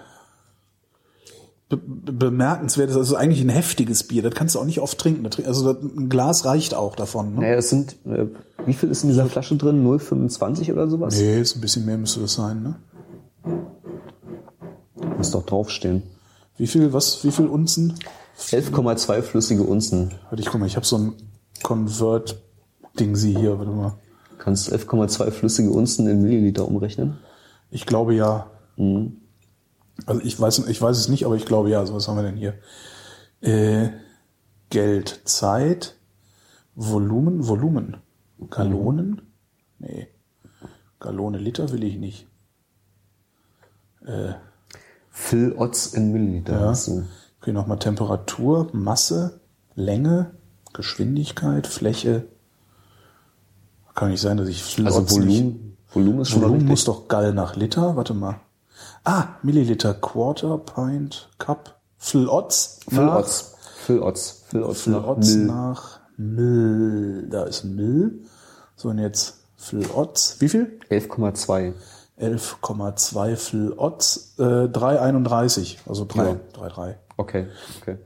be be- bemerkenswertes, also eigentlich ein heftiges Bier. Das kannst du auch nicht oft trinken. Also ein Glas reicht auch davon. Ne? Naja, es sind, äh, wie viel ist in dieser Flasche drin? 0,25 oder sowas? Nee, ist ein bisschen mehr müsste das sein. Ne? Muss doch draufstehen. Wie viel, was, wie viel Unzen? 11,2 flüssige Unzen. Warte, ich guck mal, ich habe so ein Convert-Ding sie hier, warte mal. Kannst 11,2 flüssige Unzen in Milliliter umrechnen? Ich glaube ja. Also ich weiß, ich weiß es nicht, aber ich glaube ja. So, was haben wir denn hier? Äh, Geld, Zeit, Volumen, Volumen. Gallonen? Nee. Gallone Liter will ich nicht. Fill Otz in Milliliter. Ja. Okay, nochmal Temperatur, Masse, Länge, Geschwindigkeit, Fläche. Kann nicht sein, dass ich viel Also Volumen, Volumen ist schon Volumen muss doch Gall nach Liter. Warte mal. Ah, Milliliter, Quarter, Pint, Cup, Phil Otz. Phil nach- Otz. Phil Otz. Phil Otz Phil nach Mill. Da ist Mill. So, und jetzt Phil Otz. Wie viel? 11,2. 11,2 Phil Otz. Äh, 3,31. Also 3, Ja. 3,3. Okay, okay.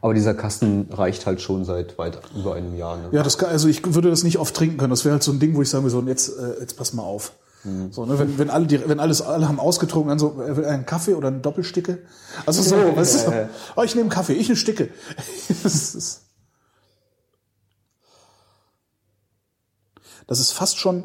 Aber dieser Kasten reicht halt schon seit weit über einem Jahr. Ne? Ja, das kann, also ich würde das nicht oft trinken können. Das wäre halt so ein Ding, wo ich sagen würde, so, jetzt, äh, jetzt pass mal auf. Mhm. So, ne, wenn, wenn alle, die, wenn alles, alle haben ausgetrunken, dann so, äh, einen Kaffee oder eine Doppelsticke. Also so, weißt du, oh, ich nehme einen Kaffee, ich eine Sticke. das, ist, das ist fast schon,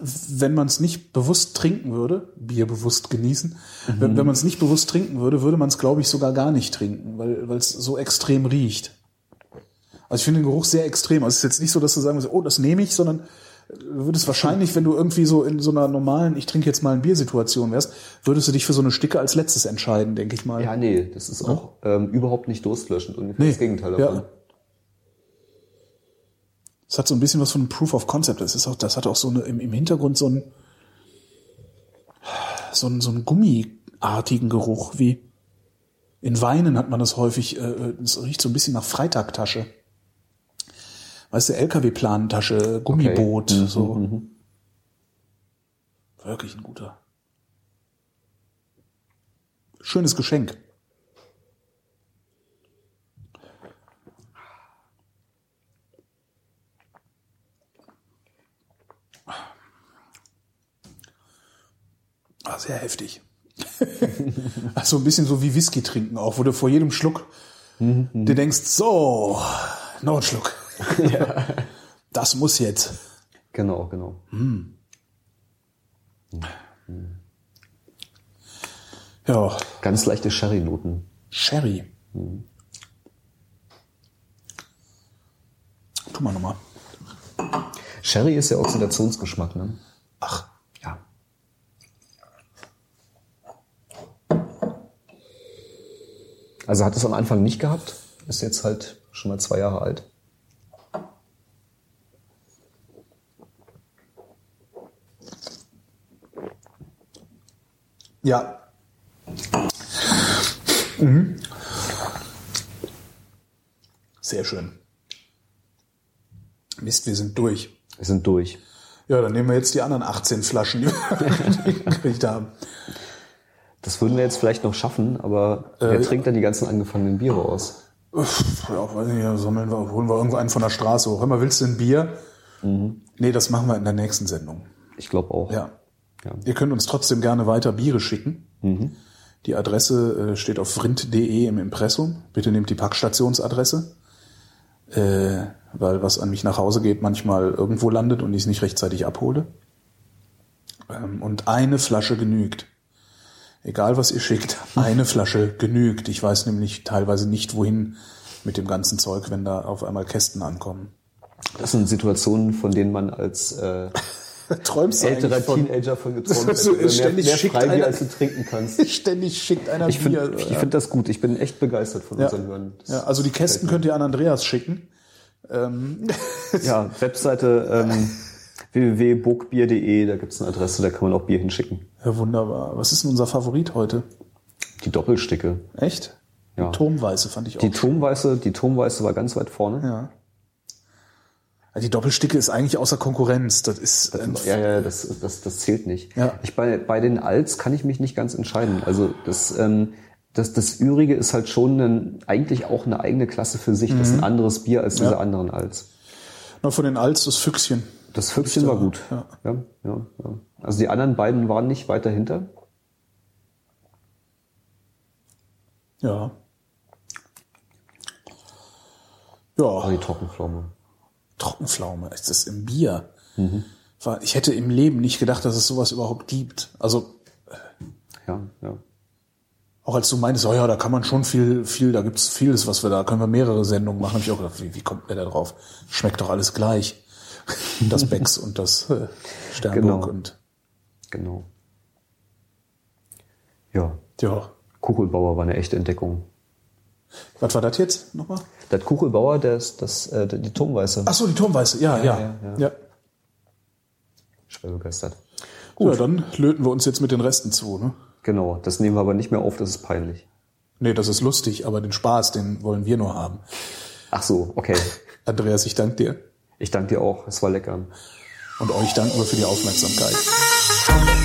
wenn man es nicht bewusst trinken würde, Bier bewusst genießen, wenn, wenn man es nicht bewusst trinken würde, würde man es, glaube ich, sogar gar nicht trinken, weil es so extrem riecht. Also ich finde den Geruch sehr extrem. Also es ist jetzt nicht so, dass du sagen würdest, oh, das nehme ich, sondern du würdest wahrscheinlich, wenn du irgendwie so in so einer normalen, ich trinke jetzt mal ein Bier-Situation wärst, würdest du dich für so eine Sticke als letztes entscheiden, denke ich mal. Ja, nee, das ist auch ähm, überhaupt nicht durstlöschend. Ungefähr Nee. das Gegenteil davon. Ja. Es hat so ein bisschen was von einem Proof of Concept. Das ist auch, das hat auch so eine, im, im Hintergrund so ein, so ein, so einen gummiartigen Geruch, wie in Weinen hat man das häufig, äh, es riecht so ein bisschen nach Freitagtasche. Weißt du, LKW-Plantasche, Gummiboot, Mhm, so. Wirklich ein guter. Schönes Geschenk. Ah, sehr heftig. also ein bisschen so wie Whisky trinken auch, wo du vor jedem Schluck dir denkst, so, noch ein Schluck. Das muss jetzt. Genau, genau. Ja, Ganz leichte Sherry-Noten. Sherry. Tu mal nochmal. Sherry ist ja Oxidationsgeschmack, ne? Ach, Also hat es am Anfang nicht gehabt, ist jetzt halt schon mal zwei Jahre alt. ja. Mhm. Sehr schön. Mist, wir sind durch. Wir sind durch. Ja, dann nehmen wir jetzt die anderen 18 Flaschen, die wir gekriegt haben. Das würden wir jetzt vielleicht noch schaffen, aber wer trinkt dann die ganzen angefangenen Biere aus? Ja, weiß nicht, sammeln wir, holen wir irgendwo einen von der Straße hoch. Hör mal, willst du ein Bier? Nee, das machen wir in der nächsten Sendung. Ich glaube auch. Ja. Ja. Ihr könnt uns trotzdem gerne weiter Biere schicken. Die Adresse äh, steht auf vrind.de im Impressum. Bitte nehmt die Packstationsadresse. Äh, weil was an mich nach Hause geht, manchmal irgendwo landet und ich es nicht rechtzeitig abhole. Ähm, und eine Flasche genügt. Egal was ihr schickt, eine Flasche genügt. Ich weiß nämlich teilweise nicht, wohin mit dem ganzen Zeug, wenn da auf einmal Kästen ankommen. Das sind Situationen, von denen man als äh, Träumst älterer von? Teenager von geträumt So. Mehr, ständig mehr schickt Freibier, einer- als du trinken kannst. Ständig schickt einer Ich finde Bier. ich find das gut. Ich bin echt begeistert von Ja. unseren Hörern. Ja, also die Kästen könnt ihr an Andreas schicken. Ähm, Ja, Webseite ähm, www.burgbier.de, da gibt's eine Adresse, da kann man auch Bier hinschicken. ja, wunderbar. Was ist denn unser Favorit heute? Die Doppelsticke. Echt? Ja. Die Turmweiße fand ich auch. Die Turmweiße, die Turmweiße war ganz weit vorne. ja. Ja, Die Doppelsticke ist eigentlich außer Konkurrenz. Das ist ähm, Ja, ja, das, das, das zählt nicht. Ja. Ich bei, bei den Alts kann ich mich nicht ganz entscheiden. Also das, ähm, das, das Übrige ist halt schon ein, eigentlich auch eine eigene Klasse für sich. Das ist ein anderes Bier als diese anderen Alts. noch von den Alts das Füchschen. Das Füchschen war gut. Ja. Ja, ja, ja. Also die anderen beiden waren nicht weit dahinter. Ja. Aber Ja, die Trockenpflaume. Trockenpflaume ist das im Bier. War, ich hätte im Leben nicht gedacht, dass es sowas überhaupt gibt. Also Ja, ja. auch als du meintest, oh ja, da kann man schon viel, viel, da gibt's vieles, was wir da, können wir mehrere Sendungen machen, habe ich auch gedacht, wie, wie kommt der da drauf? Schmeckt doch alles gleich. Das Becks und das äh, Sternburg genau. und. Genau. Ja. Ja. Kuchelbauer war eine echte Entdeckung. Was war das jetzt nochmal? Das Kuchelbauer, das, das, äh, die Turmweiße. Ach so, die Turmweiße, ja, ja. ja, ja, ja. ja. Begeistert. Gut. Ja, dann löten wir uns jetzt mit den Resten zu, ne? Genau, das nehmen wir aber nicht mehr auf, das ist peinlich. Nee, das ist lustig, aber den Spaß, den wollen wir nur haben. Ach so, okay. Andreas, ich danke dir. Ich danke dir auch, es war lecker. Und euch danken wir für die Aufmerksamkeit.